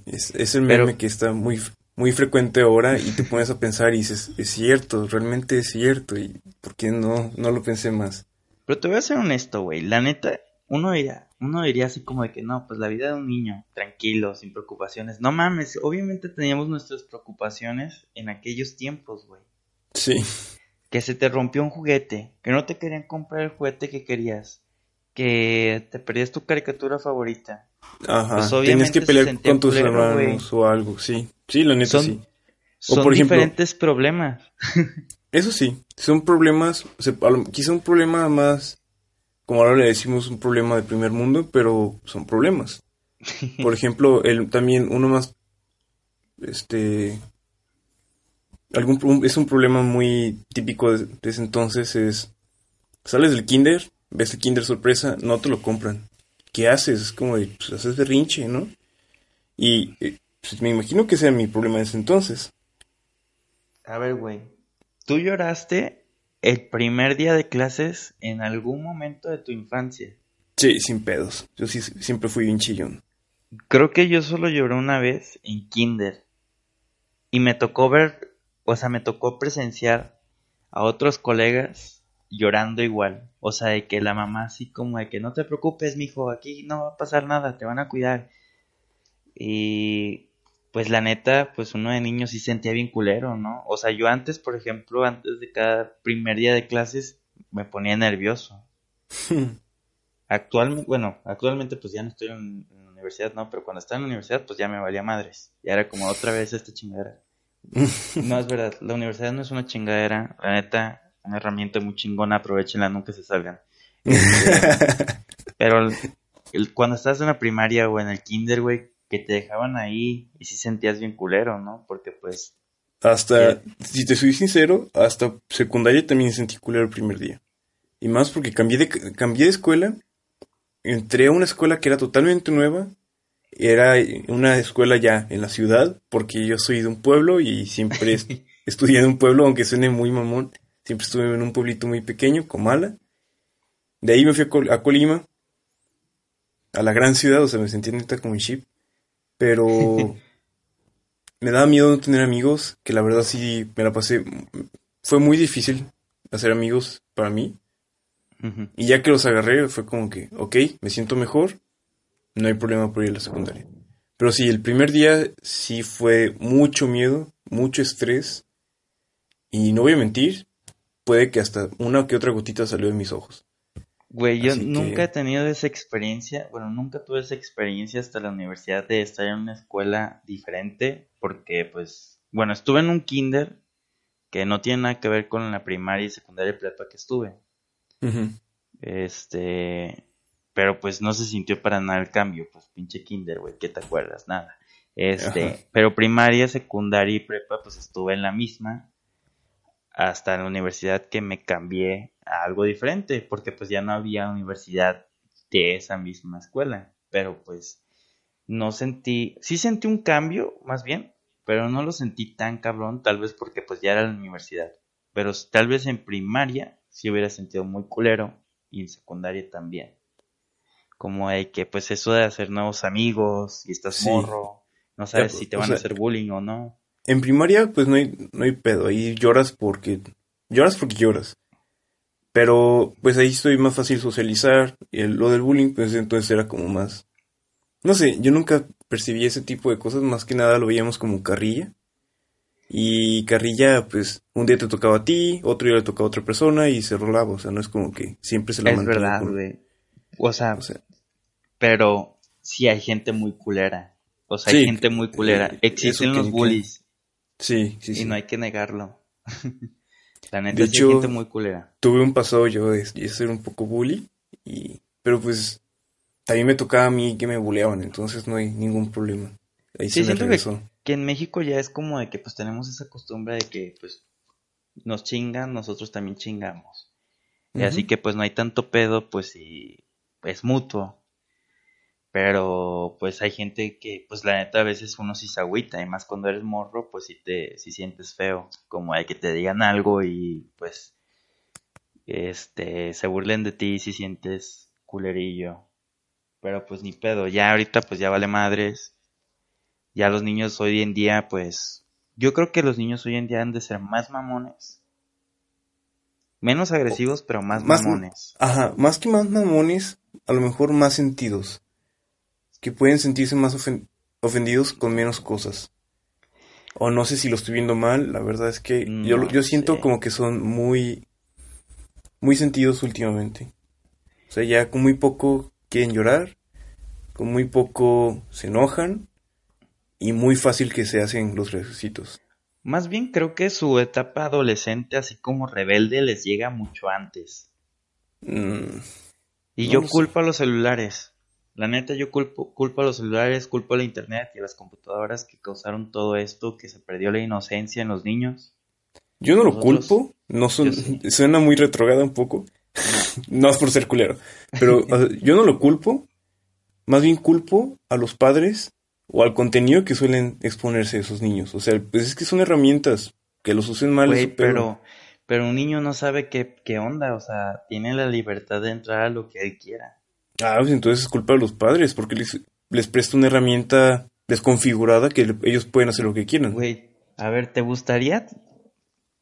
Es, es el Pero- meme que está muy, muy frecuente ahora y te pones a pensar y dices, es cierto, realmente es cierto. ¿Y por qué no, no lo pensé más? Pero te voy a ser honesto, güey. La neta, uno diría, uno diría así como de que no, pues la vida de un niño, tranquilo, sin preocupaciones. No mames, obviamente teníamos nuestras preocupaciones en aquellos tiempos, güey. Sí. Que se te rompió un juguete, que no te querían comprar el juguete que querías, que te perdías tu caricatura favorita. Ajá. Pues, Tenías obviamente que pelear con tus hermanos o algo, sí. Sí, la neta Son, sí. son por ejemplo- diferentes problemas. Eso sí, son problemas, quizá un problema más, como ahora le decimos, un problema de primer mundo, pero son problemas. Por ejemplo, el, también uno más, este, algún, es un problema muy típico de, de ese entonces es, sales del kinder, ves el kinder sorpresa, no te lo compran. ¿Qué haces? Es como de, pues haces berrinche, ¿no? Y eh, pues, me imagino que ese era mi problema en ese entonces. A ver, güey. ¿Tú lloraste el primer día de clases en algún momento de tu infancia? Sí, sin pedos. Yo sí siempre fui bien chillón. Creo que yo solo lloré una vez en kinder. Y me tocó ver, o sea, me tocó presenciar a otros colegas llorando igual. O sea, de que la mamá así como de que no te preocupes, mijo, aquí no va a pasar nada, te van a cuidar. Y pues la neta, pues uno de niño sí sentía bien culero, ¿no? O sea, yo antes, por ejemplo, antes de cada primer día de clases, me ponía nervioso. Actualmente, bueno, actualmente pues ya no estoy en, en la universidad, ¿no? Pero cuando estaba en la universidad, pues ya me valía madres. Ya era como otra vez esta chingadera. No, es verdad, la universidad no es una chingadera. La neta, una herramienta muy chingona, aprovechenla, nunca se salgan. Este, pero el- el- cuando estás en la primaria o en el kinder, güey, que te dejaban ahí y sí sentías bien culero, ¿no? Porque pues, Hasta, si te soy sincero, hasta secundaria también sentí culero el primer día. Y más porque cambié de, cambié de escuela, entré a una escuela que era totalmente nueva, era una escuela ya en la ciudad, porque yo soy de un pueblo y siempre est- estudié en un pueblo, aunque suene muy mamón, siempre estuve en un pueblito muy pequeño, Comala. De ahí me fui a, Col- a Colima, a la gran ciudad, o sea, me sentía neta como en ship, pero me daba miedo no tener amigos, que la verdad sí me la pasé. Fue muy difícil hacer amigos para mí. Y ya que los agarré, fue como que, ok, me siento mejor, no hay problema por ir a la secundaria. Pero sí, el primer día sí fue mucho miedo, mucho estrés. Y no voy a mentir, puede que hasta una que otra gotita salió de mis ojos. Güey, yo Así que- nunca he tenido esa experiencia, bueno, nunca tuve esa experiencia hasta la universidad de estar en una escuela diferente, porque pues, bueno, estuve en un kinder que no tiene nada que ver con la primaria y secundaria y prepa que estuve. Este, pero pues no se sintió para nada el cambio, pues pinche kinder, güey, ¿qué te acuerdas? Nada. Este, Ajá. pero primaria, secundaria y prepa, pues estuve en la misma hasta en la universidad que me cambié a algo diferente, porque pues ya no había universidad de esa misma escuela, pero pues no sentí, sí sentí un cambio, más bien, pero no lo sentí tan cabrón, tal vez porque pues ya era la universidad, pero tal vez en primaria sí hubiera sentido muy culero y en secundaria también. Como de que pues eso de hacer nuevos amigos y estás Sí. morro, no sabes Ya, si te o van a hacer bullying o no. En primaria, pues no hay, no hay pedo. Ahí lloras porque. Lloras porque lloras. Pero, pues ahí estoy más fácil socializar. Y el- lo del bullying, pues entonces era como más. No sé, yo nunca percibí ese tipo de cosas. Más que nada lo veíamos como carrilla. Y carrilla, pues, un día te tocaba a ti, otro día le tocaba a otra persona y se rolaba. O sea, no es como que siempre se la Es mantenía verdad, con- güey. O sea, O sea, pero sí hay gente muy culera. O sea, Sí, hay gente muy culera. eh, Existen eso que- los bullies sí, sí, y sí. no hay que negarlo. La neta De hecho- gente muy culera. tuve un pasado yo de, de ser un poco bully, y, pero pues también me tocaba a mí que me bulleaban, entonces no hay ningún problema. Ahí Sí, se me siento que, regresó. que en México ya es como de que pues tenemos esa costumbre de que pues nos chingan, nosotros también chingamos. Y así que pues no hay tanto pedo, pues si es mutuo. Pero pues hay gente que pues la neta a veces uno sí se agüita, y más cuando eres morro, pues sí te sí sientes feo, como hay que te digan algo y pues este se burlen de ti si sientes culerillo. Pero pues ni pedo, ya ahorita pues ya vale madres. Ya los niños hoy en día pues yo creo que los niños hoy en día han de ser más mamones. Menos agresivos, pero más, Más- mamones. Ajá, más que más mamones, a lo mejor más sentidos, que pueden sentirse más ofen- ofendidos con menos cosas. O no sé si lo estoy viendo mal, la verdad es que yo, No yo siento sé. como que son muy, muy sentidos últimamente. O sea, ya con muy poco quieren llorar, con muy poco se enojan y muy fácil que se hacen los requisitos. Más bien creo que su etapa adolescente, así como rebelde, les llega mucho antes. Mm, Y No yo sé. culpo a los celulares. La neta, yo culpo, culpo a los celulares, culpo a la internet y a las computadoras que causaron todo esto, que se perdió la inocencia en los niños. Yo no lo culpo, no sí. suena muy retrograda un poco, no es por ser culero, pero o sea, yo no lo culpo, más bien culpo a los padres o al contenido que suelen exponerse esos niños. O sea, pues es que son herramientas, que los usen mal, pero, pero un niño no sabe qué, qué onda, o sea, tiene la libertad de entrar a lo que él quiera. Ah, pues entonces es culpa de los padres, porque les, les presta una herramienta desconfigurada que le- ellos pueden hacer lo que quieran. Güey, a ver, ¿te gustaría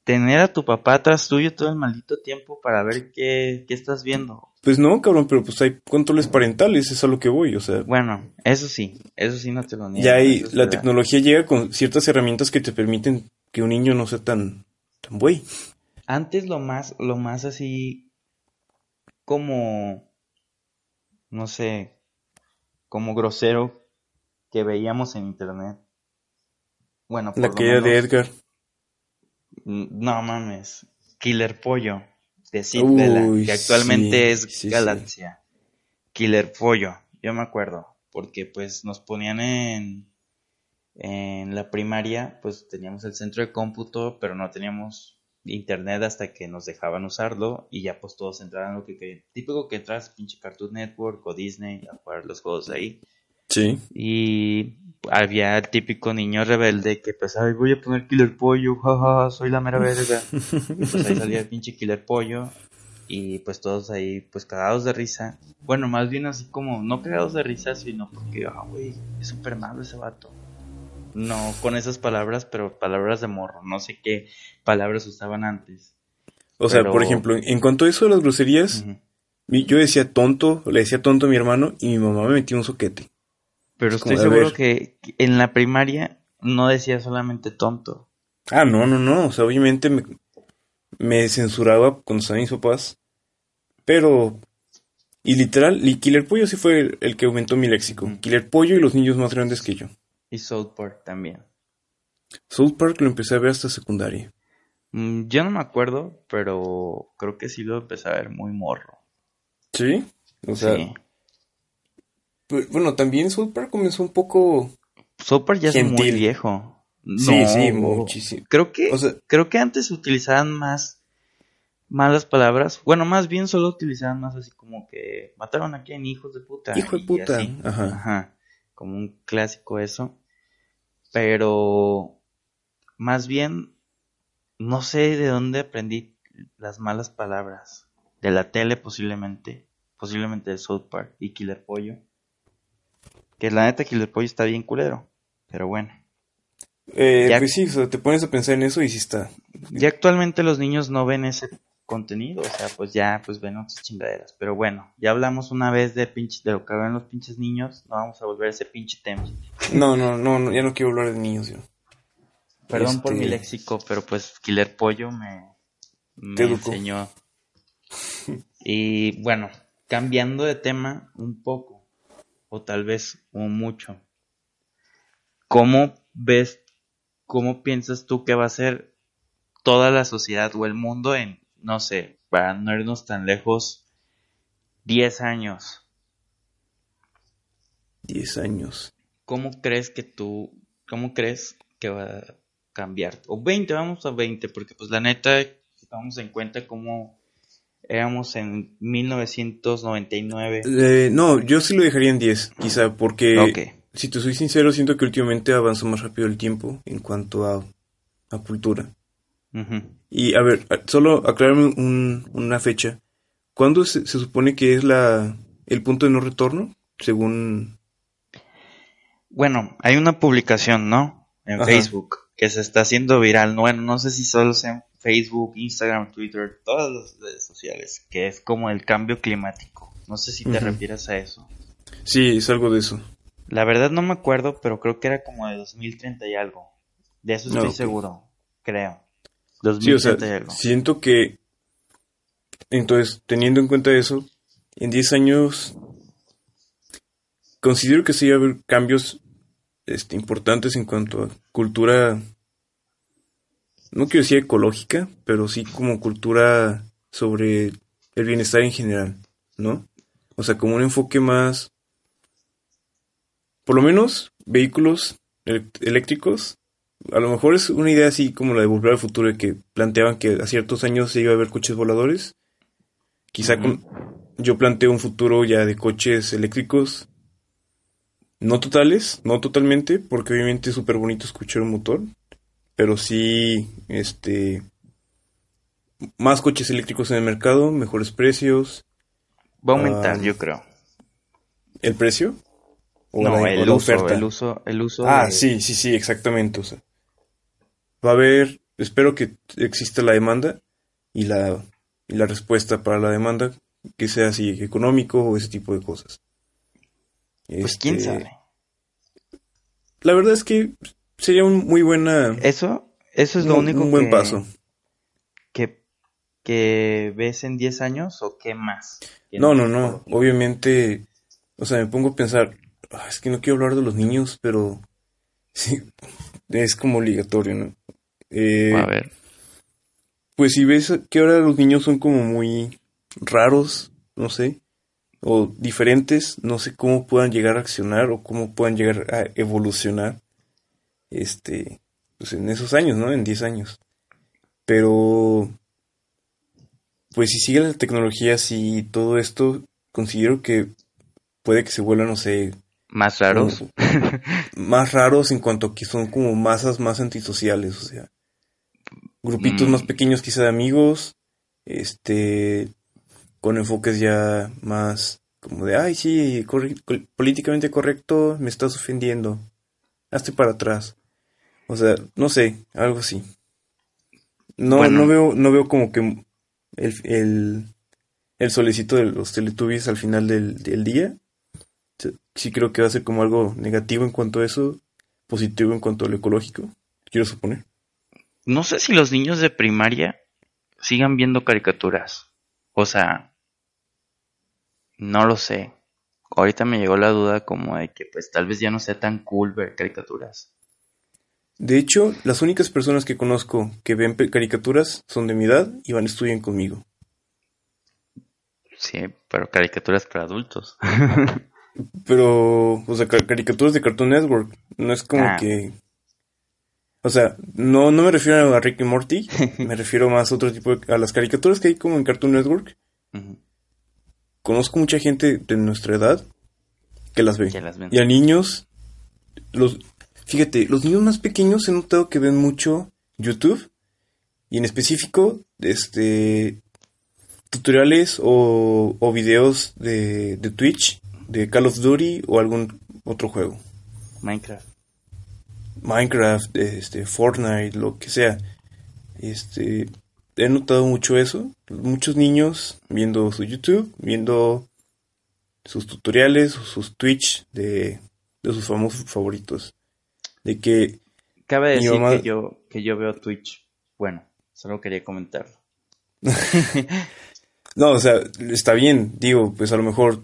tener a tu papá atrás tuyo todo el maldito tiempo para ver qué, qué estás viendo? Pues no, cabrón, pero pues hay controles parentales, es a lo que voy, o sea. Bueno, eso sí, eso sí no te lo niego. Ya hay, la verdad. tecnología llega con ciertas herramientas que te permiten que un niño no sea tan, tan güey. Antes lo más, lo más así como, no sé, como grosero que veíamos en internet. Bueno, por La lo caída de menos- Edgar. No mames. Killer Pollo de Sid Uy, Vela, que actualmente sí, es sí, sí. Galaxia. Killer Pollo, yo me acuerdo, porque pues nos ponían en en la primaria, pues teníamos el centro de cómputo, pero no teníamos internet hasta que nos dejaban usarlo y ya pues todos entraban lo que querían. Típico que entras pinche Cartoon Network o Disney a jugar los juegos de ahí. Sí. Y había el típico niño rebelde que pues, ay, voy a poner Killer Pollo, jaja, soy la mera verga. y pues ahí salía el pinche Killer Pollo. Y pues todos ahí, pues cagados de risa. Bueno, más bien así como, no cagados de risa, sino porque, ah, güey, es súper malo ese vato. No con esas palabras, pero palabras de morro. No sé qué palabras usaban antes. O sea, Pero- por ejemplo, en cuanto a eso de las groserías, yo decía tonto, le decía tonto a mi hermano y mi mamá me metió un soquete. Pero Es estoy seguro que en la primaria no decía solamente tonto. Ah, no, no, no. O sea, obviamente me, me censuraba cuando estaban mis papás. Pero. Y literal, y Killer Pollo sí fue el, el que aumentó mi léxico. Killer Pollo y los niños más grandes que yo. Y South Park también. South Park lo empecé a ver hasta secundaria. Mm, Yo no me acuerdo, pero creo que sí lo empecé a ver muy morro. ¿Sí? O sea, sí. pu- bueno, también South Park comenzó un poco. South Park ya es muy Gentil. viejo. Sí, No, sí, muchísimo. Creo que, O sea, creo que antes utilizaban más malas palabras. Bueno, más bien solo utilizaban más así como que mataron a quién, hijos de puta. Hijo de puta, así. ajá. Ajá. Como un clásico eso. Pero más bien no sé de dónde aprendí las malas palabras. De la tele posiblemente. Posiblemente de South Park y Killer Pollo. Que la neta Killer Pollo está bien culero. Pero bueno. eh, Ya- pues sí, o sea, te pones a pensar en eso y sí está. Ya actualmente los niños no ven ese contenido, o sea, pues ya pues ven otras chingaderas. Pero bueno, ya hablamos una vez de pinche, de lo que ven los pinches niños, no vamos a volver a ese pinche tema. No, no, no, no, ya no quiero hablar de niños yo. Perdón por Este- mi léxico, pero pues Killer Pollo me, me enseñó. Y bueno, cambiando de tema un poco, o tal vez un mucho. ¿Cómo ves, cómo piensas tú que va a ser toda la sociedad o el mundo en, no sé, para no irnos tan lejos, 10 años? 10 años. ¿Cómo crees que tú, cómo crees que va a cambiar? O 20, vamos a 20, porque pues la neta, si tomamos en cuenta cómo éramos en 1999. Eh, no, yo sí lo dejaría en 10, quizá, porque si te soy sincero, siento que últimamente avanza más rápido el tiempo en cuanto a, a cultura. Y a ver, solo aclararme un- una fecha. ¿Cuándo se, se supone que es la el punto de no retorno? Según... Bueno, hay una publicación, ¿no? En Ajá. Facebook que se está haciendo viral. Bueno, no sé si solo sea en Facebook, Instagram, Twitter, todas las redes sociales, que es como el cambio climático. No sé si te Ujú. refieres a eso. Sí, es algo de eso. La verdad no me acuerdo, pero creo que era como de 2030 y algo. De eso estoy Ah, ok. seguro, creo. Sí, o sea, 2030 y algo. siento que, entonces, teniendo en cuenta eso, en 10 años, considero que sí va a haber cambios este, importantes en cuanto a cultura, no quiero decir ecológica, pero sí como cultura sobre el bienestar en general, ¿no? O sea, como un enfoque más, por lo menos, vehículos eléctricos a lo mejor es una idea así como la de Volver al Futuro, que planteaban que a ciertos años se iba a ver coches voladores. Quizá con- yo planteo un futuro ya de coches eléctricos, no totales, no totalmente, porque obviamente es súper bonito escuchar un motor, pero sí, este, más coches eléctricos en el mercado, mejores precios, Va a aumentar, Ah, yo creo. el precio o No, la, o el la uso, oferta. el uso, el uso Ah, de- sí, sí, sí, exactamente. O sea, va a haber, espero que exista la demanda y la, y la respuesta para la demanda, que sea así económico o ese tipo de cosas. Pues quién Este, sabe. La verdad es que sería un muy buena, Eso, eso es lo un, único un buen que, paso. que, que ves en 10 años o qué más. No, no, no. Obviamente, o sea, me pongo a pensar, "Ah, es que no quiero hablar de los niños, pero sí, es como obligatorio, ¿no? Eh, A ver, Pues si ves que ahora los niños son como muy raros, no sé, o diferentes, no sé cómo puedan llegar a accionar o cómo puedan llegar a evolucionar, este, pues en esos años, ¿no? En 10 años. Pero, pues si sigue la tecnología y todo esto, considero que puede que se vuelvan, no sé, más raros. como más raros en cuanto a que son como masas más antisociales, o sea, grupitos Mm. más pequeños quizá de amigos, este, con enfoques ya más como de, ay, sí, corre- col- políticamente correcto, me estás ofendiendo, hazte para atrás. O sea, no sé, algo así. No, Bueno. no veo, no veo como que el, el, el solecito de los Teletubbies al final del, del día. Sí- Sí creo que va a ser como algo negativo en cuanto a eso, positivo en cuanto a lo ecológico, quiero suponer. No sé si los niños de primaria sigan viendo caricaturas. O sea, no lo sé. Ahorita me llegó la duda como de que pues tal vez ya no sea tan cool ver caricaturas. De hecho, las únicas personas que conozco que ven caricaturas son de mi edad y van a estudiar conmigo. Sí, pero caricaturas para adultos. Pero, o sea, ca- caricaturas de Cartoon Network, no es como Ah. que... O sea, no, no me refiero a Rick y Morty, me refiero más a otro tipo de... a las caricaturas que hay como en Cartoon Network. Conozco mucha gente de nuestra edad que las ve. las. Y a niños, los, fíjate, los niños más pequeños he notado que ven mucho YouTube y en específico, este, tutoriales o, o videos de, de Twitch, de Call of Duty o algún otro juego. Minecraft. Minecraft, este, Fortnite, lo que sea. Este, he notado mucho eso. Muchos niños viendo su YouTube, viendo sus tutoriales sus Twitch de, de sus famosos favoritos. De que, Cabe decir mamá- que yo que yo veo Twitch. Bueno, solo quería comentarlo. no, o sea, está bien, digo, pues a lo mejor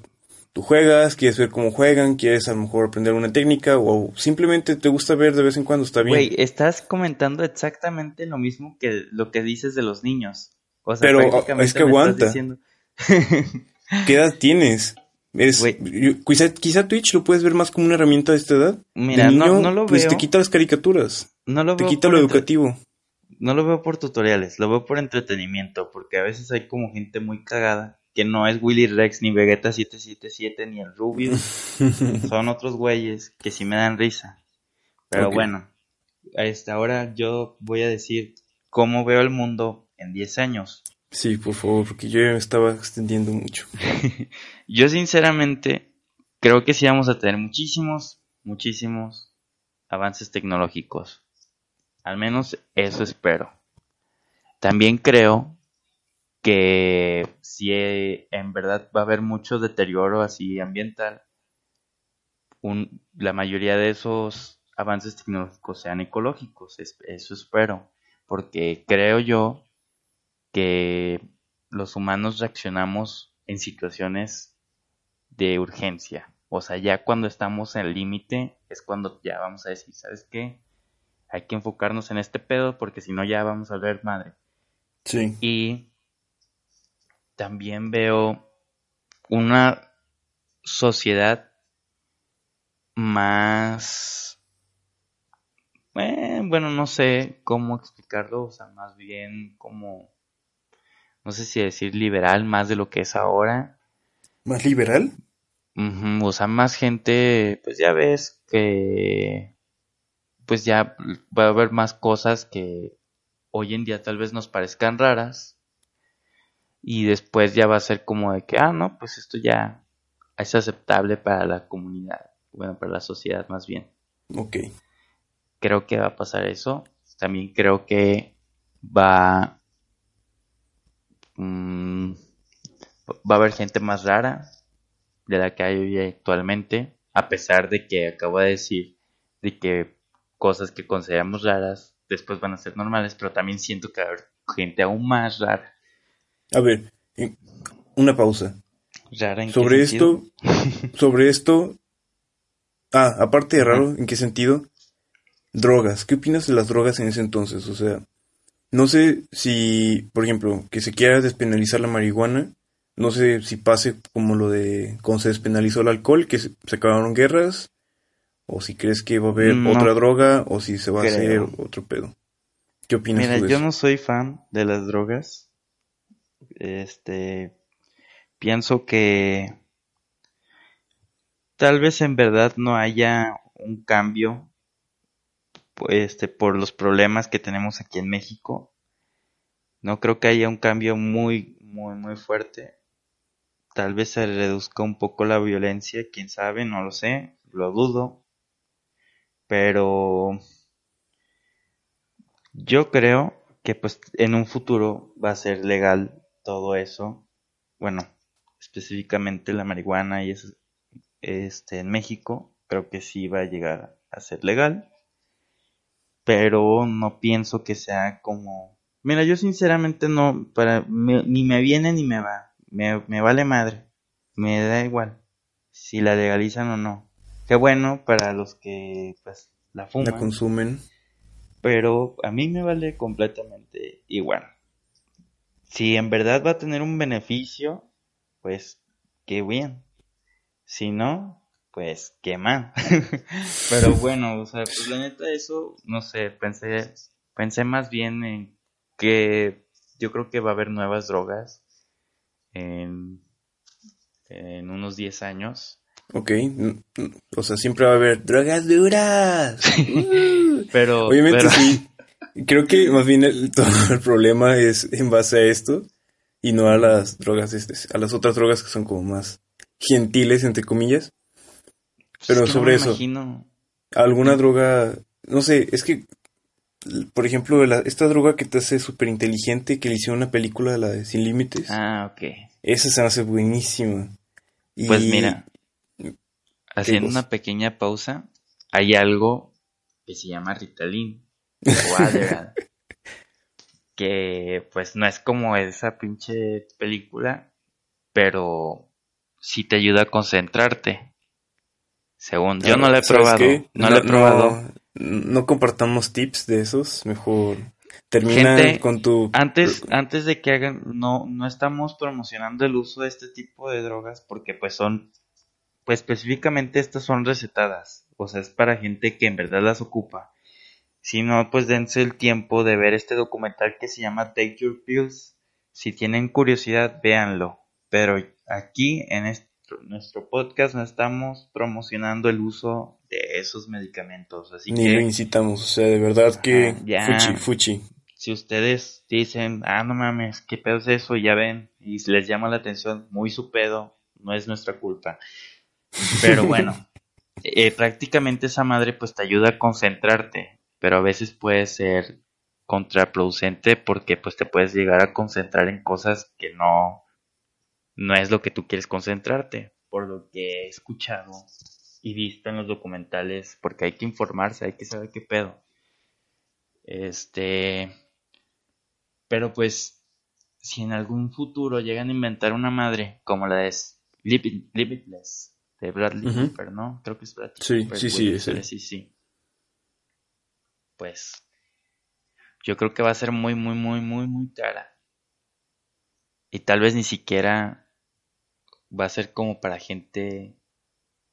tú juegas, quieres ver cómo juegan, quieres a lo mejor aprender una técnica o simplemente te gusta ver de vez en cuando, está bien. Güey, estás comentando exactamente lo mismo que lo que dices de los niños. O sea, Pero, prácticamente es que aguanta. diciendo- ¿Qué edad tienes? Es, Güey. yo- quizá, quizá Twitch lo puedes ver más como una herramienta de esta edad. Mira, De no- niño, no lo pues veo. te quita las caricaturas, No lo te veo quita lo educativo. No lo veo por tutoriales, lo veo por entretenimiento, porque a veces hay como gente muy cagada que no es Willy Rex ni Vegeta 777 ni el Rubius, son otros güeyes que sí me dan risa. Pero Ok. bueno, este, ahora yo voy a decir cómo veo el mundo en 10 años. Sí, por favor, porque yo ya me estaba extendiendo mucho. Yo sinceramente creo que sí vamos a tener muchísimos, muchísimos avances tecnológicos. Al menos eso espero. También creo que si eh, en verdad va a haber mucho deterioro así ambiental, la mayoría de esos avances tecnológicos sean ecológicos, eso espero, porque creo yo que los humanos reaccionamos en situaciones de urgencia. O sea, ya cuando estamos en el límite es cuando ya vamos a decir, ¿sabes qué? Hay que enfocarnos en este pedo porque si no ya vamos a ver madre. Sí. Y también veo una sociedad más eh, bueno no sé cómo explicarlo o sea más bien como no sé si decir liberal más de lo que es ahora. ¿Más liberal? o sea, más gente, pues ya ves que, pues ya va a haber más cosas que hoy en día tal vez nos parezcan raras y después ya va a ser como de que, ah, no, pues esto ya es aceptable para la comunidad, bueno, para la sociedad más bien. Ok. Creo que va a pasar eso. También creo que va Mm, va a haber gente más rara de la que hay hoy actualmente, a pesar de que acabo de decir de que cosas que consideramos raras después van a ser normales, pero también siento que va a haber gente aún más rara. A ver, una pausa. sobre esto, sobre esto, ah, aparte de raro, ¿en qué sentido? Drogas. ¿Qué opinas de las drogas en ese entonces? O sea, no sé si, por ejemplo, que se quiera despenalizar la marihuana, no sé si pase como lo de cuando se despenalizó el alcohol, que se, acabaron guerras, o si crees que va a haber otra droga, o si se va a hacer otro pedo. ¿Qué opinas Mira, yo no soy fan de las drogas. Este, pienso que tal vez en verdad no haya un cambio este, por los problemas que tenemos aquí en México. No creo que haya un cambio muy, muy, muy fuerte. Tal vez se reduzca un poco la violencia, quién sabe, no lo sé, lo dudo. Pero yo creo que pues en un futuro va a ser legal todo eso. Bueno, específicamente la marihuana y eso, este en México creo que sí va a llegar a ser legal pero no pienso que sea como... Mira, yo sinceramente no, para, ni me viene ni me va, me, me vale madre, me da igual si la legalizan o no. Qué bueno para los que pues la fuman. La consumen. Pero a mí me vale completamente igual. Si en verdad va a tener un beneficio, pues qué bien. Si no, pues queman. Pero bueno, o sea, pues la neta eso, no sé, pensé, pensé más bien en que yo creo que va a haber nuevas drogas en, en unos 10 años. Ok, o sea, siempre va a haber drogas duras. pero, obviamente sí. Creo que más bien el, todo el problema es en base a esto y no a las drogas, este, a las otras drogas que son como más gentiles, entre comillas. Pero sobre eso, ¿alguna droga? No sé, es que, por ejemplo, esta droga que te hace súper inteligente, que le hicieron una película, la de Sin Límites. Ah, ok. Esa se me hace buenísima. Pues mira, haciendo una pequeña pausa, hay algo que se llama Ritalin que pues no es como esa pinche película, pero sí te ayuda a concentrarte. Según, yo no lo he probado. No, lo he probado. No, compartamos tips de esos, mejor termina con tu... Antes, antes de que hagan, no, no estamos promocionando el uso de este tipo de drogas porque pues son, pues específicamente estas son recetadas, o sea, es para gente que en verdad las ocupa. Si no, pues dense el tiempo de ver este documental que se llama Take Your Pills. Si tienen curiosidad, véanlo. Pero aquí en este nuestro, podcast no estamos promocionando el uso de esos medicamentos. Así Ni lo incitamos, o sea, de verdad que fuchi, fuchi. Si ustedes dicen, ah, no mames, ¿qué pedo es eso? Y ya ven, y les llama la atención, muy su pedo, no es nuestra culpa. Pero bueno, eh, prácticamente esa madre pues te ayuda a concentrarte, pero a veces puede ser contraproducente porque pues te puedes llegar a concentrar en cosas que no no es lo que tú quieres concentrarte, por lo que he escuchado y visto en los documentales, porque hay que informarse, hay que saber qué pedo. Este, pero pues si en algún futuro llegan a inventar una madre como la de Limitless de Bradley Cooper, ¿no? Creo que es Bradley sí, Sí, sí, sí, sí. Pues yo creo que va a ser muy, muy, muy, muy, muy cara. Y tal vez ni siquiera va a ser como para gente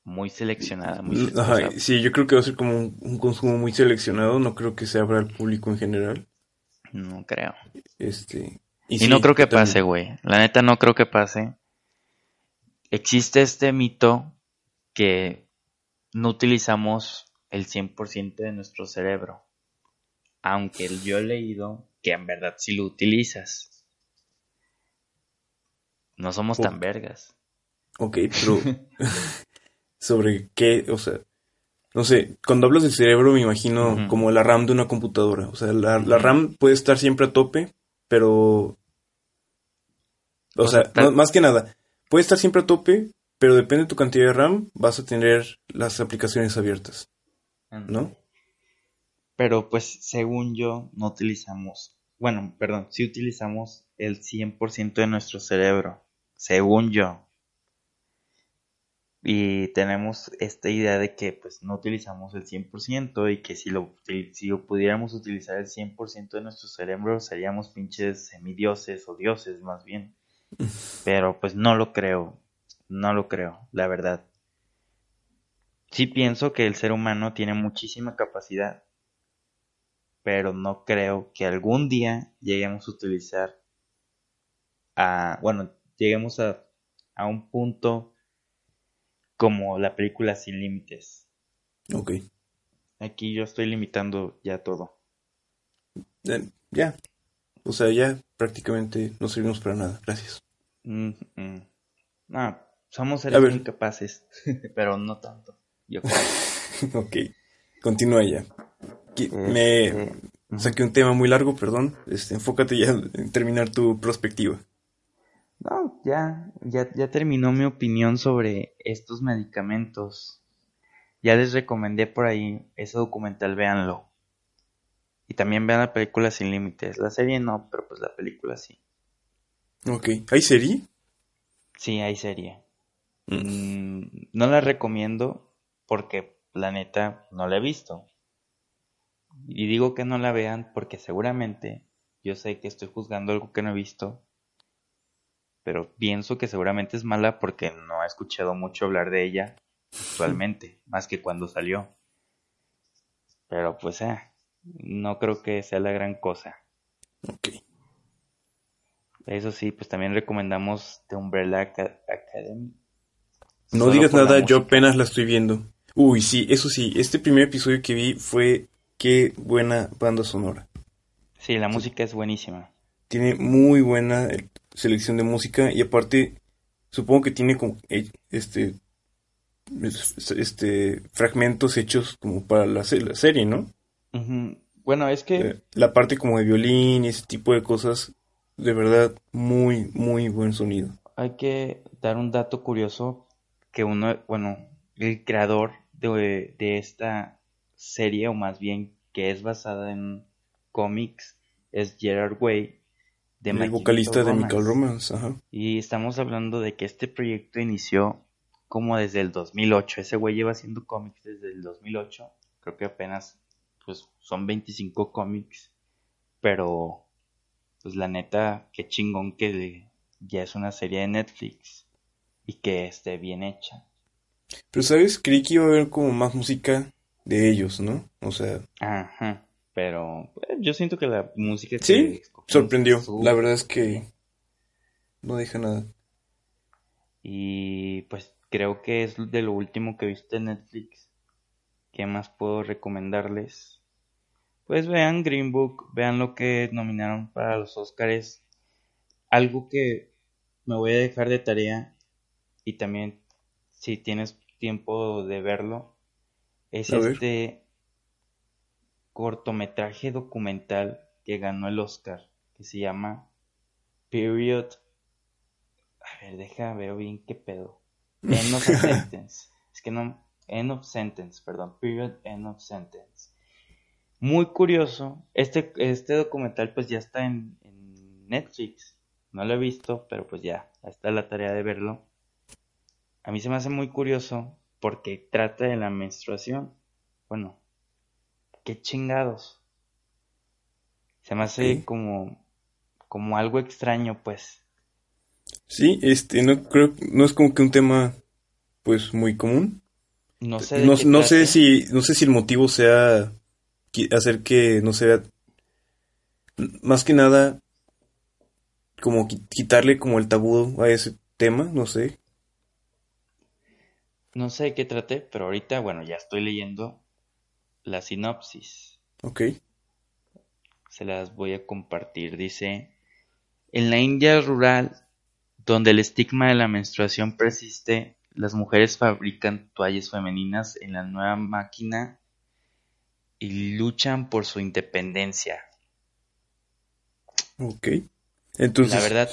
muy seleccionada. Muy sí, yo creo que va a ser como un, consumo muy seleccionado. No creo que se abra al público en general. No creo. Este. Y, no creo que pase, güey. La neta no creo que pase. Existe este mito que no utilizamos el 100% de nuestro cerebro. Aunque yo he leído que en verdad sí lo utilizas. No somos tan vergas. Ok, pero sobre qué, o sea, no sé, cuando hablas del cerebro me imagino como la RAM de una computadora. O sea, la, RAM puede estar siempre a tope, pero... O, sea, más que nada, puede estar siempre a tope, pero depende de tu cantidad de RAM, vas a tener las aplicaciones abiertas. ¿No? Pero pues según yo, no utilizamos, bueno, perdón, sí utilizamos el 100% de nuestro cerebro. Según yo. Y tenemos esta idea de que pues no utilizamos el 100% y que si lo, si lo pudiéramos utilizar el 100% de nuestro cerebro seríamos pinches semidioses o dioses más bien. Pero pues no lo creo, no lo creo, la verdad. Sí pienso que el ser humano tiene muchísima capacidad, pero no creo que algún día lleguemos a utilizar a, bueno, lleguemos a, a un punto como la película Sin Límites. Ok. Aquí yo estoy limitando ya todo. Eh, ya. O sea, ya prácticamente no servimos para nada. Gracias. Mm, No, somos seres incapaces, pero no tanto. Yo creo. ok. Continúa ya. Me saqué un tema muy largo, perdón. Este, enfócate ya en terminar tu perspectiva. No, ya, ya, ya terminó mi opinión sobre estos medicamentos. Ya les recomendé por ahí ese documental, véanlo. Y también vean la película Sin Límites. La serie no, pero pues la película sí. Ok. ¿Hay serie? Sí, hay serie. Mm. Mm, no la recomiendo porque la neta no la he visto. Y digo que no la vean porque seguramente yo sé que estoy juzgando algo que no he visto pero pienso que seguramente es mala porque no he escuchado mucho hablar de ella actualmente, más que cuando salió. Pero pues, eh, no creo que sea la gran cosa. Ok. Eso sí, pues también recomendamos The Umbrella Academy. No digas nada, yo apenas la estoy viendo. Uy, sí, eso sí, este primer episodio que vi fue qué buena banda sonora. Sí, la música es buenísima. Tiene muy buena selección de música y aparte supongo que tiene como eh, este este fragmentos hechos como para la, serie, ¿no? Bueno, es que eh, la parte como de violín y ese tipo de cosas, de verdad muy muy buen sonido. Hay que dar un dato curioso que uno, bueno, el creador de, de esta serie o más bien que es basada en cómics es Gerard Way de el vocalista de Michael Romance. Y estamos hablando de que este proyecto inició como desde el 2008. Ese güey lleva haciendo cómics desde el 2008. Creo que apenas pues son 25 cómics. Pero pues la neta, qué chingón que ya es una serie de Netflix y que esté bien hecha. Pero sabes, creí que iba a haber como más música de ellos, ¿no? O sea... Ajá. Pero eh, yo siento que la música sí sorprendió. La verdad es que no deja nada. Y pues creo que es de lo último que viste en Netflix. ¿Qué más puedo recomendarles? Pues vean Green Book, vean lo que nominaron para los Oscars. Algo que me voy a dejar de tarea y también si tienes tiempo de verlo es este cortometraje documental que ganó el Oscar, que se llama Period. A ver, deja, veo bien qué pedo. End of Sentence. Es que no. End of Sentence, perdón. Period, End of Sentence. Muy curioso. Este, este documental, pues ya está en, en Netflix. No lo he visto, pero pues ya. Está la tarea de verlo. A mí se me hace muy curioso porque trata de la menstruación. Bueno, qué chingados. Se me hace como, como algo extraño, pues. Sí, este, no creo, no es como que un tema, pues, muy común. No sé. No, no sé si, no sé si el motivo sea hacer que no sea, más que nada, como qui- quitarle como el tabú a ese tema, no sé. No sé de qué trate, pero ahorita, bueno, ya estoy leyendo la sinopsis. Ok. Se las voy a compartir. Dice, en la India rural, donde el estigma de la menstruación persiste, las mujeres fabrican toallas femeninas en la nueva máquina y luchan por su independencia. Ok. Entonces, La verdad,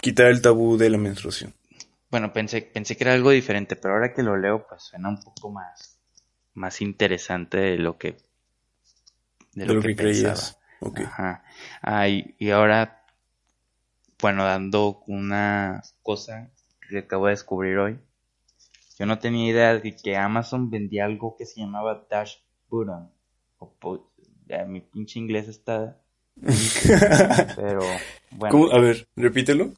quitar el tabú de la menstruación. Bueno, pensé, pensé que era algo diferente, pero ahora que lo leo, pues suena un poco más, más interesante de lo que, de De lo lo que que pensaba. Ajá. Ah, y, y ahora, bueno, dando una cosa que acabo de descubrir hoy. Yo no tenía idea de que Amazon vendía algo que se llamaba Dash Button. O ya, mi pinche inglés está... Pero bueno, ¿Cómo? A ver, repítelo.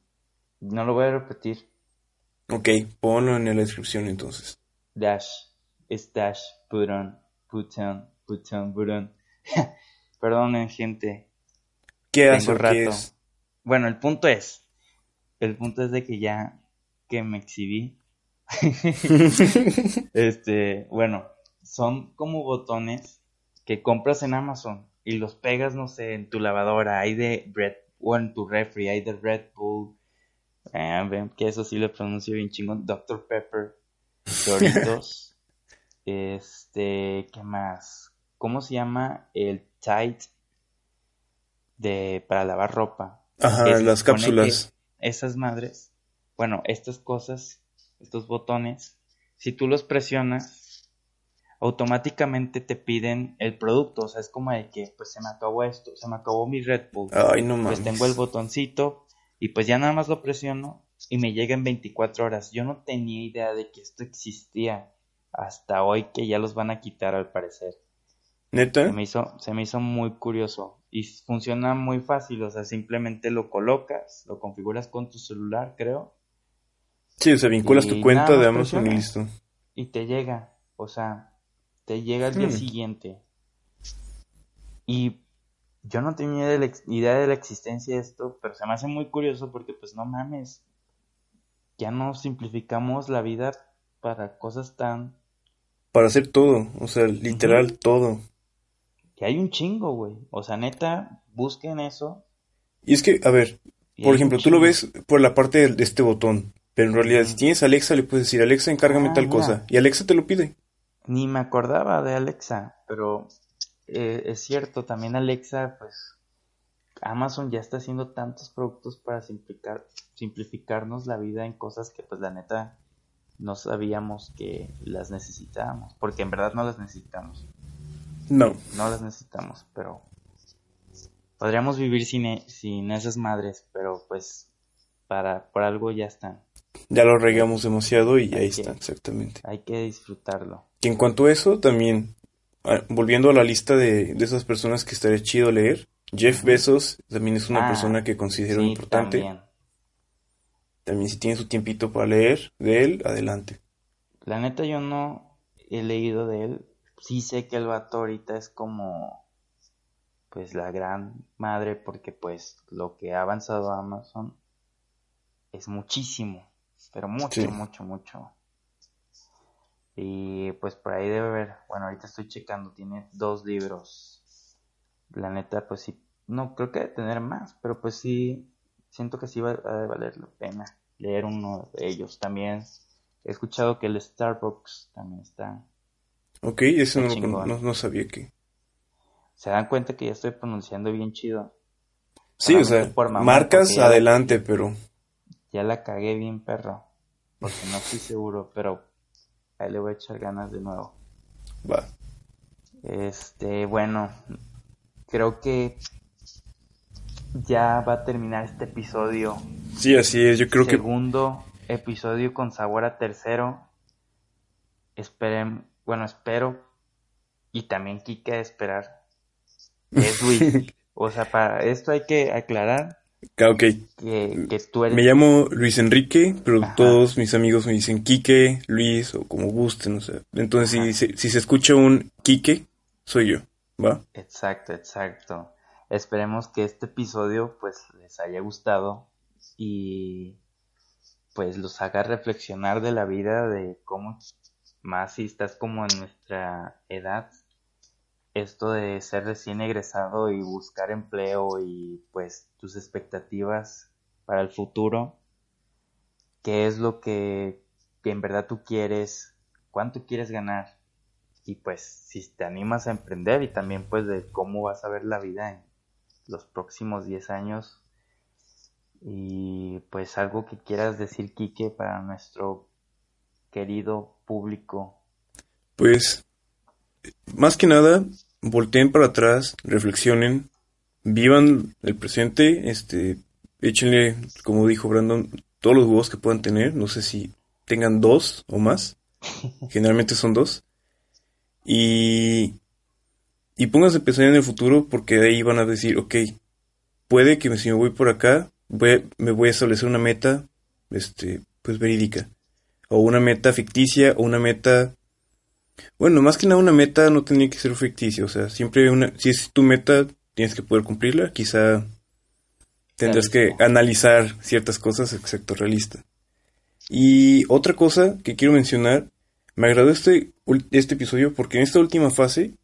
no lo voy a repetir. Ok, ponlo en la descripción entonces. Dash es Dash Button, Button, Button, Button. Perdonen, gente. ¿Qué hace? Tengo o ¿Qué es? Bueno, el punto es, el punto es de que ya que me exhibí, este, bueno, son como botones que compras en Amazon y los pegas, no sé, en tu lavadora, hay de Red, o en tu refri, hay de Red Bull, eh, ven que eso sí lo pronuncio bien chingón, Dr. Pepper, Doritos, este, ¿qué más? ¿Cómo se llama? El Tide de, para lavar ropa. Ajá, las cápsulas. esas madres, bueno, estas cosas, estos botones, si tú los presionas, automáticamente te piden el producto. O sea, es como de que, pues se me acabó esto, se me acabó mi Red Bull. Ay, no mames. Pues tengo el botoncito y pues ya nada más lo presiono y me llega en 24 horas. Yo no tenía idea de que esto existía hasta hoy que ya los van a quitar al parecer. ¿Neta? Se me hizo, se me hizo muy curioso y funciona muy fácil, o sea, simplemente lo colocas, lo configuras con tu celular, creo, Sí, o sea, vinculas tu cuenta nada de Amazon y listo. y te llega, o sea, te llega al día Hmm. siguiente. Y yo no tenía de la ex- idea de la existencia de esto, pero se me hace muy curioso porque pues no mames, ya no simplificamos la vida para cosas tan... Para hacer todo, o sea, literal todo. que hay un chingo, güey. O sea, neta, busquen eso. Y es que, a ver, y por ejemplo, tú lo ves por la parte de, este botón, pero en realidad si tienes Alexa le puedes decir, Alexa, encárgame Ah, tal mira. cosa, y Alexa te lo pide. Ni me acordaba de Alexa, pero eh, es cierto, también Alexa, pues Amazon ya está haciendo tantos productos para simplificar, simplificarnos la vida en cosas que pues la neta no sabíamos que las necesitábamos, porque en verdad no las necesitamos, No, no las necesitamos, pero podríamos vivir sin, e- sin esas madres, pero pues para por algo ya están, ya lo regamos demasiado y Hay ahí que- está, exactamente. hay que disfrutarlo. Y en cuanto a eso, también, volviendo a la lista de, de esas personas que estaría chido leer, Jeff. Bezos también es una Ah, persona que considero Sí, importante. también. También si tiene su tiempito para leer de él, adelante. La neta yo no he leído de él. Sí sé que el vato ahorita es como pues la gran madre porque pues lo que ha avanzado Amazon es muchísimo, pero mucho, Sí. mucho, mucho. Y pues por ahí debe haber, bueno, ahorita estoy checando, tiene dos libros. La neta pues sí, no creo que debe tener más, pero pues sí, siento que sí va a valer la pena leer uno de ellos. También he escuchado que el Starbucks también está. Ok, eso no, no, no sabía que... Se dan cuenta que ya estoy pronunciando bien chido. Sí, o sea, marcas adelante, pero... Ya la cagué bien, perro. Porque no estoy seguro, pero ahí le voy a echar ganas de nuevo. Va. Este, bueno, creo que ya va a terminar este episodio. Sí, así es, yo creo que... Segundo episodio con sabor a tercero. Esperen, bueno, espero. Y también Kike esperar. Es Luis. o sea, para esto hay que aclarar. Claro, que, que tú eres... Me llamo Luis Enrique, pero todos mis amigos me dicen Quique, Luis o como gusten, o sea. Entonces, si, si se escucha un Quique, soy yo, ¿va? Exacto, exacto. Esperemos que este episodio pues les haya gustado y pues los haga reflexionar de la vida, de cómo más si estás como en nuestra edad, esto de ser recién egresado y buscar empleo y pues tus expectativas para el futuro, qué es lo que, en verdad tú quieres, cuánto quieres ganar y pues si te animas a emprender y también pues de cómo vas a ver la vida en los próximos 10 años. Y pues algo que quieras decir, Quique, para nuestro querido público. Pues, más que nada, volteen para atrás, reflexionen, vivan el presente, este, échenle, como dijo Brandon, todos los huevos que puedan tener, no sé si tengan dos o más, generalmente son dos, y y pónganse a pensar en el futuro porque de ahí van a decir, ok, puede que si me voy por acá, me voy a establecer una meta, este, pues verídica. O una meta ficticia, o una meta... Bueno, más que nada una meta no tiene que ser ficticia, o sea, siempre una... Si es tu meta, tienes que poder cumplirla, quizá tendrás que analizar ciertas cosas, excepto realista. Y otra cosa que quiero mencionar, me agradó este, este episodio porque en esta última fase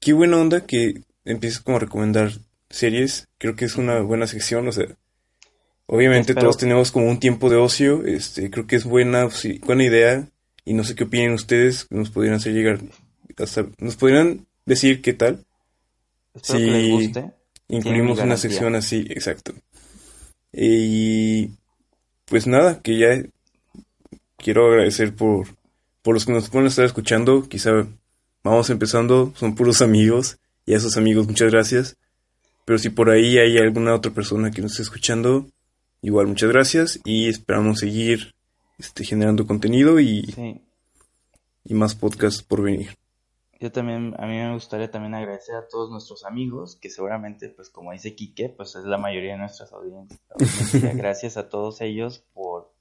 qué buena onda que empieces como a recomendar series. Creo que es una buena sección, o sea, obviamente todos tenemos como un tiempo de ocio, este, creo que es buena, buena idea y no sé qué opinen ustedes, nos podrían hacer llegar hasta, nos podrían decir qué tal. si incluimos una sección así, exacto. Y pues nada, que ya quiero agradecer por, por los que nos pueden estar escuchando, quizá vamos empezando, son puros amigos, y a esos amigos muchas gracias. Pero si por ahí hay alguna otra persona que nos esté escuchando, igual muchas gracias y esperamos seguir este, generando contenido y, y más podcasts por venir. Yo también, a mí me gustaría también agradecer a todos nuestros amigos, que seguramente, pues como dice Quique, pues es la mayoría de nuestras audiencias. Gracias a todos ellos por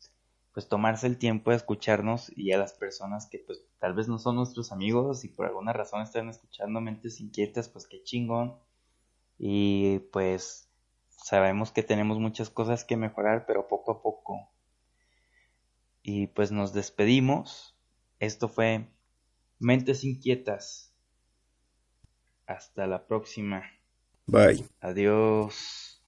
pues tomarse el tiempo de escucharnos y a las personas que pues tal vez no son nuestros amigos y por alguna razón están escuchando mentes inquietas, pues qué chingón. Y pues sabemos que tenemos muchas cosas que mejorar, pero poco a poco. Y pues nos despedimos. Esto fue Mentes Inquietas. Hasta la próxima. Bye. Adiós.